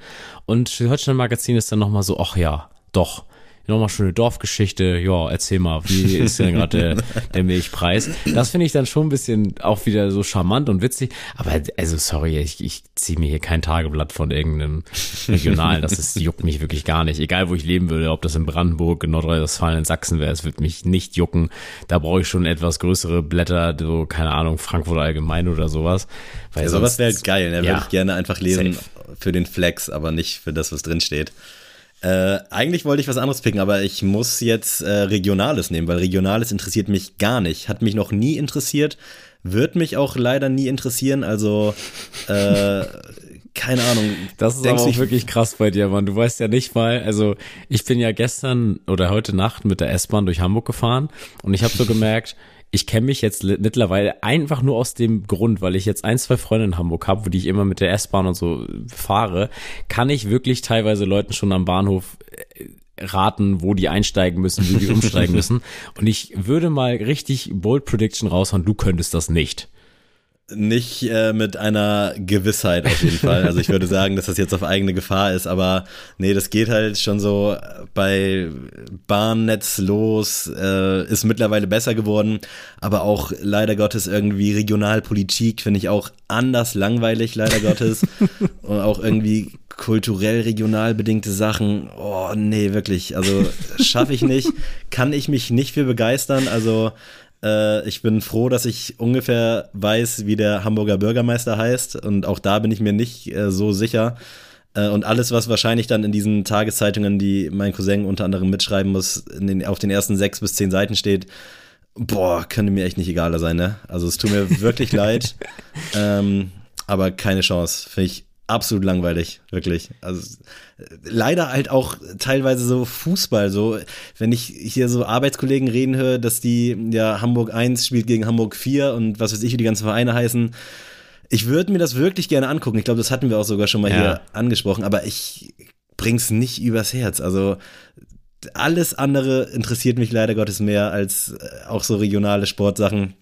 Und Schleswig-Holstein-Magazin ist dann nochmal so, ach ja, doch. Nochmal schöne Dorfgeschichte, ja, erzähl mal, wie ist denn gerade der, *laughs* der Milchpreis? Das finde ich dann schon ein bisschen auch wieder so charmant und witzig. Aber also sorry, ich, ich ziehe mir hier kein Tageblatt von irgendeinem Regionalen. Das ist, juckt mich wirklich gar nicht. Egal wo ich leben würde, ob das in Brandenburg, in Nordrhein-Westfalen, in Sachsen wäre, es wird mich nicht jucken. Da brauche ich schon etwas größere Blätter, so, keine Ahnung, Frankfurt allgemein oder sowas. Weil Ja, sowas wäre halt geil, ne? ja. würde ich gerne einfach lesen Safe. für den Flex, aber nicht für das, was drin steht. Äh, eigentlich wollte ich was anderes picken, aber ich muss jetzt äh, Regionales nehmen, weil Regionales interessiert mich gar nicht. Hat mich noch nie interessiert, wird mich auch leider nie interessieren. Also, äh, *laughs* keine Ahnung. Das ist Denkst aber auch ich- wirklich krass bei dir, Mann. Du weißt ja nicht mal, also ich bin ja gestern oder heute Nacht mit der S-Bahn durch Hamburg gefahren und ich habe so gemerkt, ich kenne mich jetzt mittlerweile einfach nur aus dem Grund, weil ich jetzt ein, zwei Freunde in Hamburg habe, die ich immer mit der S-Bahn und so fahre, kann ich wirklich teilweise Leuten schon am Bahnhof äh, raten, wo die einsteigen müssen, wie die umsteigen *laughs* müssen. Und ich würde mal richtig Bold Prediction raushauen, du könntest das nicht. Nicht äh, mit einer Gewissheit auf jeden Fall. Also ich würde sagen, dass das jetzt auf eigene Gefahr ist, aber nee, das geht halt schon so bei Bahnnetz los, äh, ist mittlerweile besser geworden, aber auch leider Gottes irgendwie Regionalpolitik finde ich auch anders langweilig, leider Gottes. *laughs* Und auch irgendwie kulturell, regional bedingte Sachen, oh nee, wirklich, also schaffe ich nicht, kann ich mich nicht für begeistern, also äh, ich bin froh, dass ich ungefähr weiß, wie der Hamburger Bürgermeister heißt und auch da bin ich mir nicht äh, so sicher. Äh, und alles, was wahrscheinlich dann in diesen Tageszeitungen, die mein Cousin unter anderem mitschreiben muss, den, auf den ersten sechs bis zehn Seiten steht, boah, könnte mir echt nicht egaler sein, ne? Also es tut mir wirklich *laughs* leid. Ähm, aber keine Chance. Finde ich absolut langweilig, wirklich. Also leider halt auch teilweise so Fußball, so wenn ich hier so Arbeitskollegen reden höre, dass die ja Hamburg 1 spielt gegen Hamburg 4 und was weiß ich, wie die ganzen Vereine heißen. Ich würde mir das wirklich gerne angucken. Ich glaube, das hatten wir auch sogar schon mal ja. hier angesprochen, aber ich bring's nicht übers Herz. Also alles andere interessiert mich leider Gottes mehr als äh, auch so regionale Sportsachen.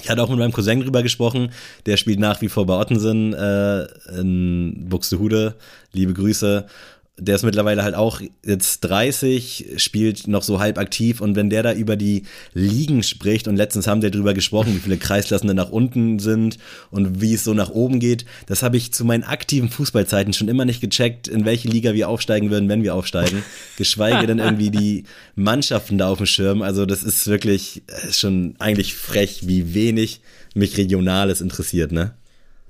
Ich hatte auch mit meinem Cousin drüber gesprochen, der spielt nach wie vor bei Ottensen äh, in Buxtehude. Liebe Grüße der ist mittlerweile halt auch jetzt 30, spielt noch so halb aktiv und wenn der da über die Ligen spricht und letztens haben wir drüber gesprochen, wie viele Kreisklassen nach unten sind und wie es so nach oben geht, das habe ich zu meinen aktiven Fußballzeiten schon immer nicht gecheckt, in welche Liga wir aufsteigen würden, wenn wir aufsteigen, geschweige denn irgendwie die Mannschaften da auf dem Schirm, also das ist wirklich ist schon eigentlich frech, wie wenig mich Regionales interessiert, ne?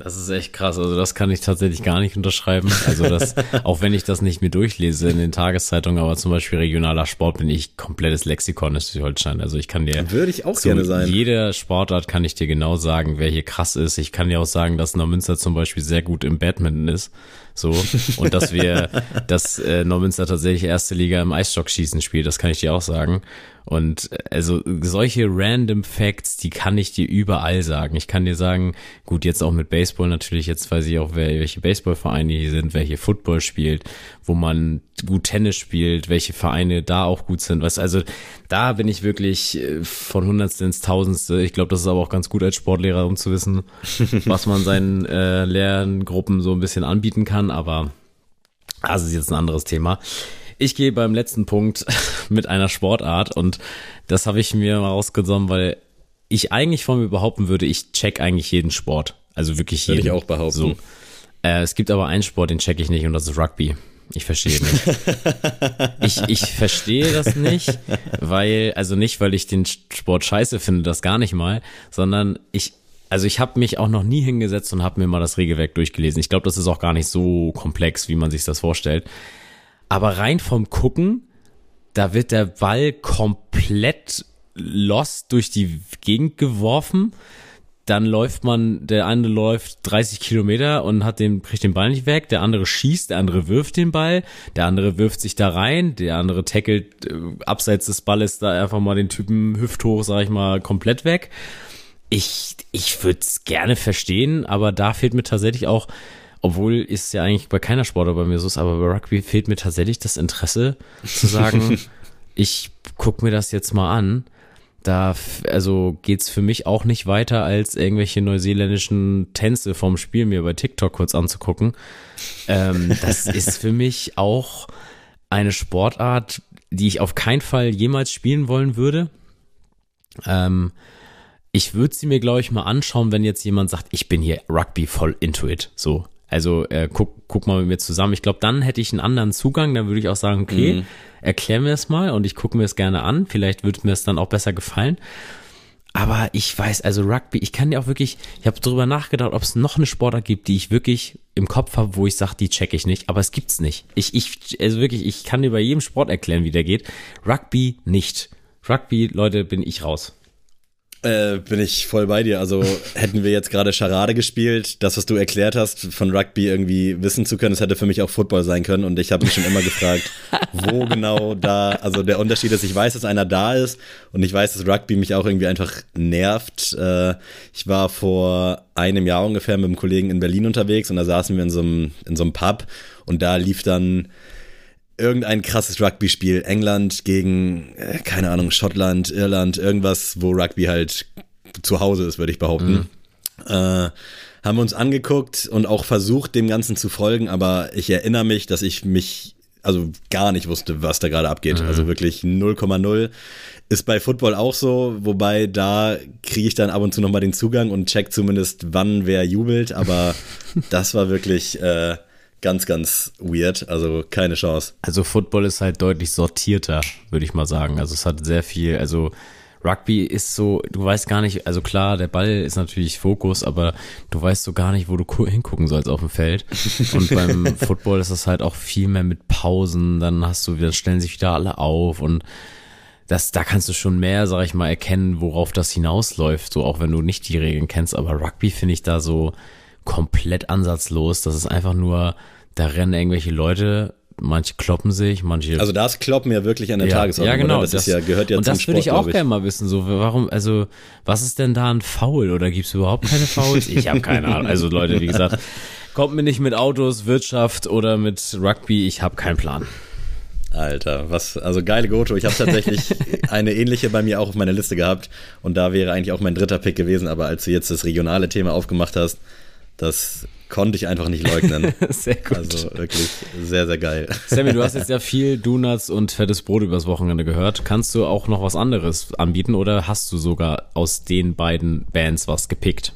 Das ist echt krass. Also das kann ich tatsächlich gar nicht unterschreiben. Also das, *laughs* auch wenn ich das nicht mir durchlese in den Tageszeitungen, aber zum Beispiel regionaler Sport bin ich komplettes Lexikon in Schleswig-Holstein. Also ich kann dir würde ich auch gerne sein. Jede Sportart kann ich dir genau sagen, wer hier krass ist. Ich kann dir auch sagen, dass Neumünster zum Beispiel sehr gut im Badminton ist. So und dass wir, *laughs* dass äh, Neumünster tatsächlich erste Liga im Eisstockschießen spielt. Das kann ich dir auch sagen. Und äh, also solche random Facts, die kann ich dir überall sagen. Ich kann dir sagen, gut, jetzt auch mit Baseball natürlich, jetzt weiß ich auch, wer, welche Baseballvereine hier sind, hier Football spielt, wo man gut Tennis spielt, welche Vereine da auch gut sind. Was, also da bin ich wirklich äh, von Hundertste ins Tausendste. Ich glaube, das ist aber auch ganz gut als Sportlehrer, um zu wissen, *laughs* was man seinen äh, Lerngruppen so ein bisschen anbieten kann. Aber das ist jetzt ein anderes Thema. Ich gehe beim letzten Punkt *laughs* mit einer Sportart und das habe ich mir mal rausgenommen, weil ich eigentlich von mir behaupten würde, ich check eigentlich jeden Sport. Also wirklich jeden. Würde ich auch behaupten. So. Äh, es gibt aber einen Sport, den check ich nicht und das ist Rugby. Ich verstehe nicht. *laughs* ich, ich verstehe das nicht, weil, also nicht, weil ich den Sport scheiße finde, das gar nicht mal, sondern ich, also ich habe mich auch noch nie hingesetzt und habe mir mal das Regelwerk durchgelesen. Ich glaube, das ist auch gar nicht so komplex, wie man sich das vorstellt. Aber rein vom Gucken, da wird der Ball komplett lost durch die Gegend geworfen. Dann läuft man, der eine läuft 30 Kilometer und hat den, kriegt den Ball nicht weg. Der andere schießt, der andere wirft den Ball. Der andere wirft sich da rein. Der andere tackelt äh, abseits des Balles da einfach mal den Typen hüfthoch, sag ich mal, komplett weg. Ich, ich würde es gerne verstehen, aber da fehlt mir tatsächlich auch obwohl ist ja eigentlich bei keiner Sportart bei mir so ist, aber bei Rugby fehlt mir tatsächlich das Interesse zu sagen, *laughs* ich guck mir das jetzt mal an. Da, also geht's für mich auch nicht weiter, als irgendwelche neuseeländischen Tänze vom Spiel mir bei TikTok kurz anzugucken. Ähm, das *laughs* ist für mich auch eine Sportart, die ich auf keinen Fall jemals spielen wollen würde. Ähm, ich würde sie mir, glaube ich, mal anschauen, wenn jetzt jemand sagt, ich bin hier Rugby voll into it. So, also äh, guck, guck mal mit mir zusammen. Ich glaube, dann hätte ich einen anderen Zugang. Dann würde ich auch sagen, okay, mhm. erklär mir es mal und ich gucke mir es gerne an. Vielleicht würde mir es dann auch besser gefallen. Aber ich weiß, also Rugby, ich kann dir auch wirklich, ich habe darüber nachgedacht, ob es noch eine Sportart gibt, die ich wirklich im Kopf habe, wo ich sage, die check ich nicht. Aber es gibt's nicht. Ich, ich, also wirklich, ich kann dir bei jedem Sport erklären, wie der geht. Rugby nicht. Rugby, Leute, bin ich raus. Äh, bin ich voll bei dir. Also *laughs* hätten wir jetzt gerade Charade gespielt, das, was du erklärt hast, von Rugby irgendwie wissen zu können, das hätte für mich auch Football sein können. Und ich habe mich schon immer gefragt, *laughs* wo genau da, also der Unterschied ist, ich weiß, dass einer da ist und ich weiß, dass Rugby mich auch irgendwie einfach nervt. Äh, ich war vor einem Jahr ungefähr mit einem Kollegen in Berlin unterwegs und da saßen wir in so einem, in so einem Pub und da lief dann irgendein krasses Rugby-Spiel. England gegen, äh, keine Ahnung, Schottland, Irland, irgendwas, wo Rugby halt zu Hause ist, würde ich behaupten. Mhm. Äh, haben wir uns angeguckt und auch versucht, dem Ganzen zu folgen, aber ich erinnere mich, dass ich mich also gar nicht wusste, was da gerade abgeht. Mhm. Also wirklich 0,0. Ist bei Football auch so, wobei da kriege ich dann ab und zu nochmal den Zugang und check zumindest, wann wer jubelt, aber *laughs* das war wirklich äh, ganz, ganz weird. Also keine Chance. Also Football ist halt deutlich sortierter, würde ich mal sagen. Also es hat sehr viel, also Rugby ist so, du weißt gar nicht, also klar, der Ball ist natürlich Fokus, aber du weißt so gar nicht, wo du hingucken sollst auf dem Feld. *laughs* Und beim Football ist das halt auch viel mehr mit Pausen, dann hast du, dann stellen sich wieder alle auf und das, da kannst du schon mehr, sag ich mal, erkennen, worauf das hinausläuft, so auch wenn du nicht die Regeln kennst. Aber Rugby finde ich da so komplett ansatzlos. Das ist einfach nur, da rennen irgendwelche Leute manche kloppen sich, manche. Also das Kloppen ja wirklich an der ja, Tagesordnung. Ja, genau. Das, das, ist ja, gehört ja und zum das würde ich auch gerne mal wissen. So, warum, also, was ist denn da ein Foul? Oder gibt es überhaupt keine Fouls? Ich habe keine Ahnung. Also Leute, wie gesagt, kommt mir nicht mit Autos, Wirtschaft oder mit Rugby, ich habe keinen Plan. Alter, was, also geile Goto. Ich habe tatsächlich *laughs* eine ähnliche bei mir auch auf meiner Liste gehabt und da wäre eigentlich auch mein dritter Pick gewesen, aber als du jetzt das regionale Thema aufgemacht hast, das konnte ich einfach nicht leugnen. *laughs* sehr gut. Also wirklich sehr, sehr geil. Sammy, du hast jetzt *laughs* ja viel Donuts und fettes Brot übers Wochenende gehört. Kannst du auch noch was anderes anbieten oder hast du sogar aus den beiden Bands was gepickt?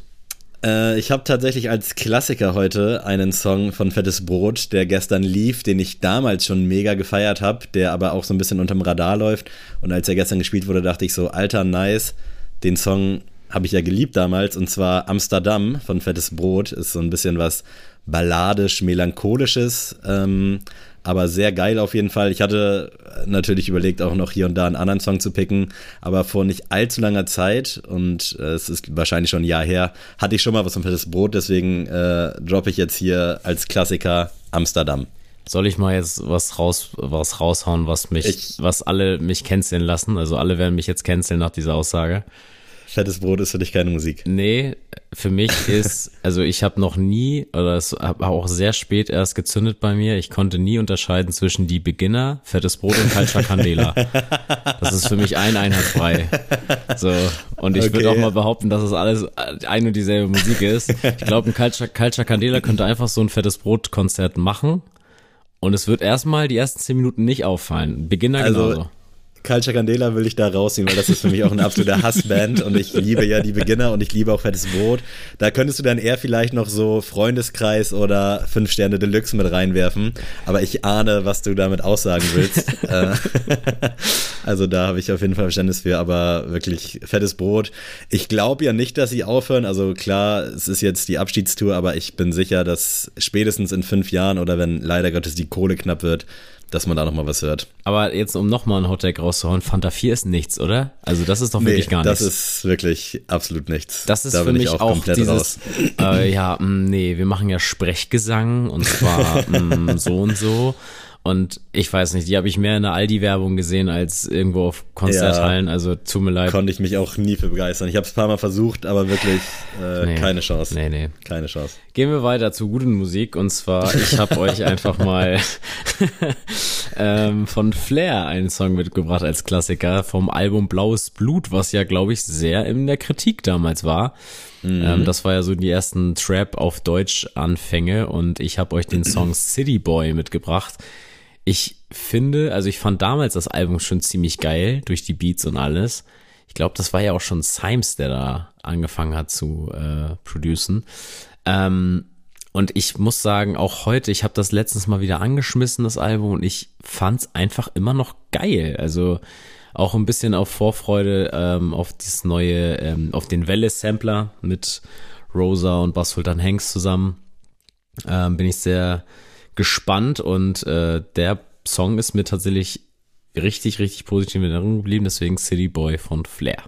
Äh, ich habe tatsächlich als Klassiker heute einen Song von Fettes Brot, der gestern lief, den ich damals schon mega gefeiert habe, der aber auch so ein bisschen unterm Radar läuft. Und als er gestern gespielt wurde, dachte ich so, alter, nice, den Song habe ich ja geliebt damals, und zwar Amsterdam von Fettes Brot. Ist so ein bisschen was balladisch, melancholisches, ähm, aber sehr geil auf jeden Fall. Ich hatte natürlich überlegt, auch noch hier und da einen anderen Song zu picken, aber vor nicht allzu langer Zeit, und äh, es ist wahrscheinlich schon ein Jahr her, hatte ich schon mal was von Fettes Brot, deswegen äh, droppe ich jetzt hier als Klassiker Amsterdam. Soll ich mal jetzt was raus, was raushauen, was mich, ich, was alle mich canceln lassen? Also alle werden mich jetzt canceln nach dieser Aussage. Fettes Brot ist für dich keine Musik. Nee, für mich *laughs* ist, also ich habe noch nie, oder es habe auch sehr spät erst gezündet bei mir, ich konnte nie unterscheiden zwischen die Beginner, Fettes Brot und Calcia Candela. Das ist für mich ein Einheitsbrei. So, und ich okay. würde auch mal behaupten, dass es alles ein und dieselbe Musik ist. Ich glaube, ein Calcia, Calcia Candela könnte einfach so ein Fettes Brot-Konzert machen. Und es wird erstmal die ersten zehn Minuten nicht auffallen. Beginner also, genauso. Culture Candela will ich da rausziehen, weil das ist für mich auch ein absoluter Hassband und ich liebe ja die Beginner und ich liebe auch Fettes Brot. Da könntest du dann eher vielleicht noch so Freundeskreis oder Fünf Sterne Deluxe mit reinwerfen, aber ich ahne, was du damit aussagen willst. *laughs* Äh, also da habe ich auf jeden Fall Verständnis für, aber wirklich Fettes Brot. Ich glaube ja nicht, dass sie aufhören. Also klar, es ist jetzt die Abschiedstour, aber ich bin sicher, dass spätestens in fünf Jahren oder wenn leider Gottes die Kohle knapp wird, dass man da nochmal was hört. Aber jetzt, um nochmal ein Hottag rauszuhauen, Fanta 4 ist nichts, oder? Also das ist doch nee, wirklich gar nichts. das ist wirklich absolut nichts. Das ist da für mich auch, auch dieses, äh, ja, mh, mm, nee, wir machen ja Sprechgesang und zwar mh, *laughs* mm, so und so. Und ich weiß nicht, die habe ich mehr in der Aldi-Werbung gesehen als irgendwo auf Konzerthallen. Ja, also tut mir leid. Konnte ich mich auch nie für begeistern. Ich habe es ein paar Mal versucht, aber wirklich äh, *laughs* nee, keine Chance. Nee, nee. Keine Chance. Gehen wir weiter zu guten Musik. Und zwar, ich habe *laughs* euch einfach mal *laughs* ähm, von Flair einen Song mitgebracht als Klassiker vom Album Blaues Blut, was ja, glaube ich, sehr in der Kritik damals war. Mhm. Ähm, das war ja so die ersten Trap auf Deutsch Anfänge und ich habe euch den Song City Boy mitgebracht ich finde, also ich fand damals das Album schon ziemlich geil durch die Beats und alles. Ich glaube, das war ja auch schon Symes, der da angefangen hat zu äh, producen. Ähm, und ich muss sagen, auch heute, ich habe das letztens mal wieder angeschmissen, das Album, und ich fand's einfach immer noch geil. Also auch ein bisschen auf Vorfreude ähm, auf das neue, ähm, auf den Welle-Sampler mit Rosa und Bass Sultan Hanks zusammen. Ähm, bin ich sehr gespannt und äh, der Song ist mir tatsächlich richtig, richtig positiv in Erinnerung geblieben, deswegen City Boy von Flair.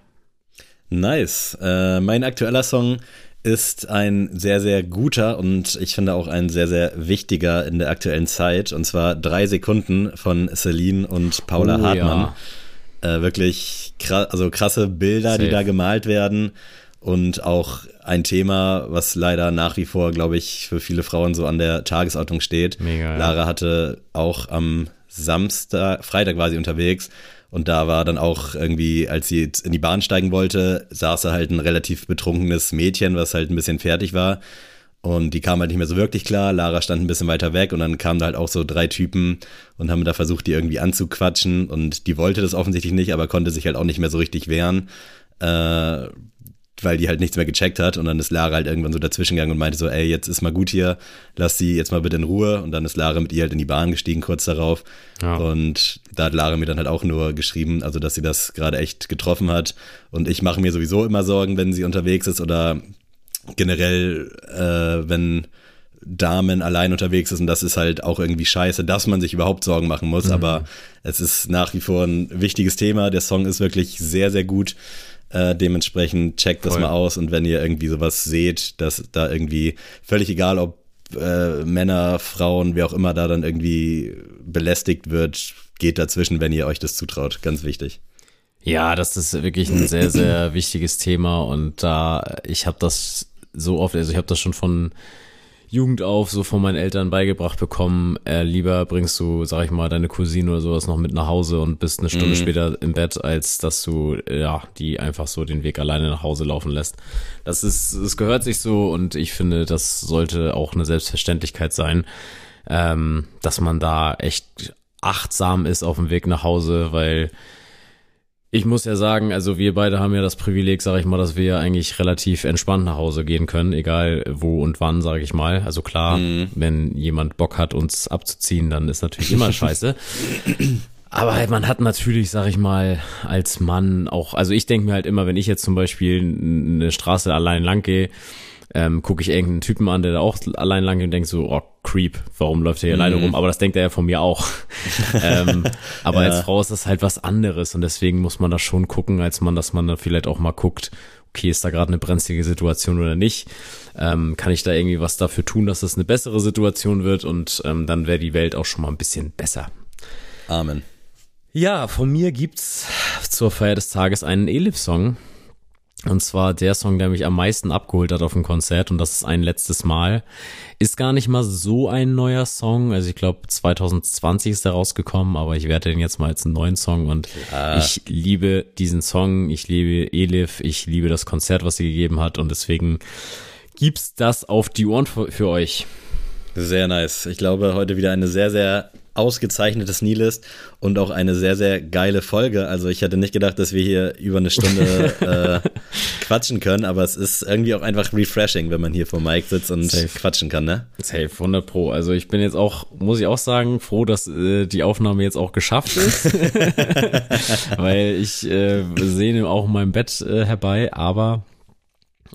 Nice. Äh, mein aktueller Song ist ein sehr, sehr guter und ich finde auch ein sehr, sehr wichtiger in der aktuellen Zeit. Und zwar drei Sekunden von Celine und Paula oh, Hartmann. Ja. Äh, wirklich krass, also krasse Bilder, Safe. die da gemalt werden. Und auch ein Thema, was leider nach wie vor, glaube ich, für viele Frauen so an der Tagesordnung steht. Mega, ja. Lara hatte auch am Samstag, Freitag war sie unterwegs und da war dann auch irgendwie, als sie in die Bahn steigen wollte, saß da halt ein relativ betrunkenes Mädchen, was halt ein bisschen fertig war. Und die kam halt nicht mehr so wirklich klar. Lara stand ein bisschen weiter weg und dann kamen da halt auch so drei Typen und haben da versucht, die irgendwie anzuquatschen. Und die wollte das offensichtlich nicht, aber konnte sich halt auch nicht mehr so richtig wehren. Äh, weil die halt nichts mehr gecheckt hat und dann ist Lara halt irgendwann so dazwischen gegangen und meinte so, ey, jetzt ist mal gut hier, lass sie jetzt mal bitte in Ruhe und dann ist Lara mit ihr halt in die Bahn gestiegen kurz darauf ja. und da hat Lara mir dann halt auch nur geschrieben, also dass sie das gerade echt getroffen hat und ich mache mir sowieso immer Sorgen, wenn sie unterwegs ist oder generell, äh, wenn Damen allein unterwegs ist und das ist halt auch irgendwie scheiße, dass man sich überhaupt Sorgen machen muss, mhm. aber es ist nach wie vor ein wichtiges Thema. Der Song ist wirklich sehr, sehr gut. Äh, dementsprechend checkt das Voll. mal aus und wenn ihr irgendwie sowas seht, dass da irgendwie völlig egal, ob äh, Männer, Frauen, wer auch immer da dann irgendwie belästigt wird, geht dazwischen, wenn ihr euch das zutraut. Ganz wichtig. Ja, das ist wirklich ein sehr, sehr *clears throat* wichtiges Thema und da, ich habe das so oft, also ich habe das schon von Jugend auf so von meinen Eltern beigebracht bekommen, äh, lieber bringst du, sag ich mal, deine Cousine oder sowas noch mit nach Hause und bist eine Stunde mhm. später im Bett, als dass du, ja, die einfach so den Weg alleine nach Hause laufen lässt. Das ist, es gehört sich so und ich finde, das sollte auch eine Selbstverständlichkeit sein, ähm, dass man da echt achtsam ist auf dem Weg nach Hause, weil ich muss ja sagen, also wir beide haben ja das Privileg, sage ich mal, dass wir eigentlich relativ entspannt nach Hause gehen können, egal wo und wann, sage ich mal. Also klar, mhm. wenn jemand Bock hat, uns abzuziehen, dann ist natürlich immer *laughs* scheiße. Aber halt, man hat natürlich, sag ich mal, als Mann auch, also ich denke mir halt immer, wenn ich jetzt zum Beispiel eine Straße allein lang gehe, ähm, gucke ich irgendeinen Typen an, der da auch allein lang geht und denkt so, oh, Creep, warum läuft er hier mhm. alleine rum? Aber das denkt er ja von mir auch. *laughs* ähm, aber ja. als Frau ist das halt was anderes und deswegen muss man da schon gucken, als man, dass man da vielleicht auch mal guckt, okay, ist da gerade eine brenzlige Situation oder nicht? Ähm, kann ich da irgendwie was dafür tun, dass das eine bessere Situation wird und ähm, dann wäre die Welt auch schon mal ein bisschen besser. Amen. Ja, von mir gibt's zur Feier des Tages einen Elif-Song. Und zwar der Song, der mich am meisten abgeholt hat auf dem Konzert und das ist ein letztes Mal. Ist gar nicht mal so ein neuer Song. Also ich glaube 2020 ist er rausgekommen, aber ich werde den jetzt mal als einen neuen Song und ja. ich liebe diesen Song, ich liebe Elif, ich liebe das Konzert, was sie gegeben hat und deswegen gibt's das auf die Ohren für, für euch. Sehr nice. Ich glaube, heute wieder eine sehr, sehr ausgezeichnetes Nihilist und auch eine sehr, sehr geile Folge. Also ich hätte nicht gedacht, dass wir hier über eine Stunde *laughs* äh, quatschen können, aber es ist irgendwie auch einfach refreshing, wenn man hier vor Mike sitzt und Safe. quatschen kann, ne? Safe, 100 Pro. Also ich bin jetzt auch, muss ich auch sagen, froh, dass äh, die Aufnahme jetzt auch geschafft ist, *laughs* weil ich äh, sehe auch in meinem Bett äh, herbei, aber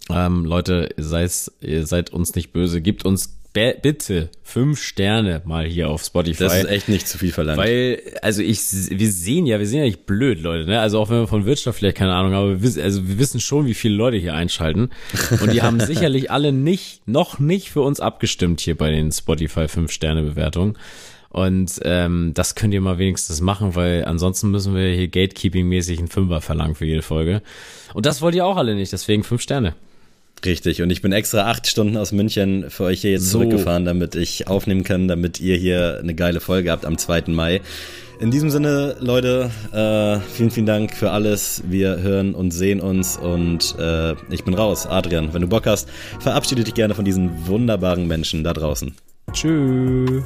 ähm, Leute, seid, ihr seid uns nicht böse, gebt uns bitte fünf Sterne mal hier auf Spotify. Das ist echt nicht zu viel verlangt. Weil, also ich, wir sehen ja, wir sind ja nicht blöd, Leute, ne? Also auch wenn wir von Wirtschaft vielleicht keine Ahnung haben, aber wir wissen, also wir wissen schon, wie viele Leute hier einschalten. Und die haben *laughs* sicherlich alle nicht, noch nicht für uns abgestimmt hier bei den Spotify fünf Sterne Bewertungen. Und ähm, das könnt ihr mal wenigstens machen, weil ansonsten müssen wir hier Gatekeeping-mäßig einen Fünfer verlangen für jede Folge. Und das wollt ihr auch alle nicht, deswegen fünf Sterne. Richtig, und ich bin extra acht Stunden aus München für euch hier jetzt so. zurückgefahren, damit ich aufnehmen kann, damit ihr hier eine geile Folge habt am 2. Mai. In diesem Sinne, Leute, äh, vielen, vielen Dank für alles. Wir hören und sehen uns und äh, ich bin raus. Adrian, wenn du Bock hast, verabschiede dich gerne von diesen wunderbaren Menschen da draußen. Tschüss.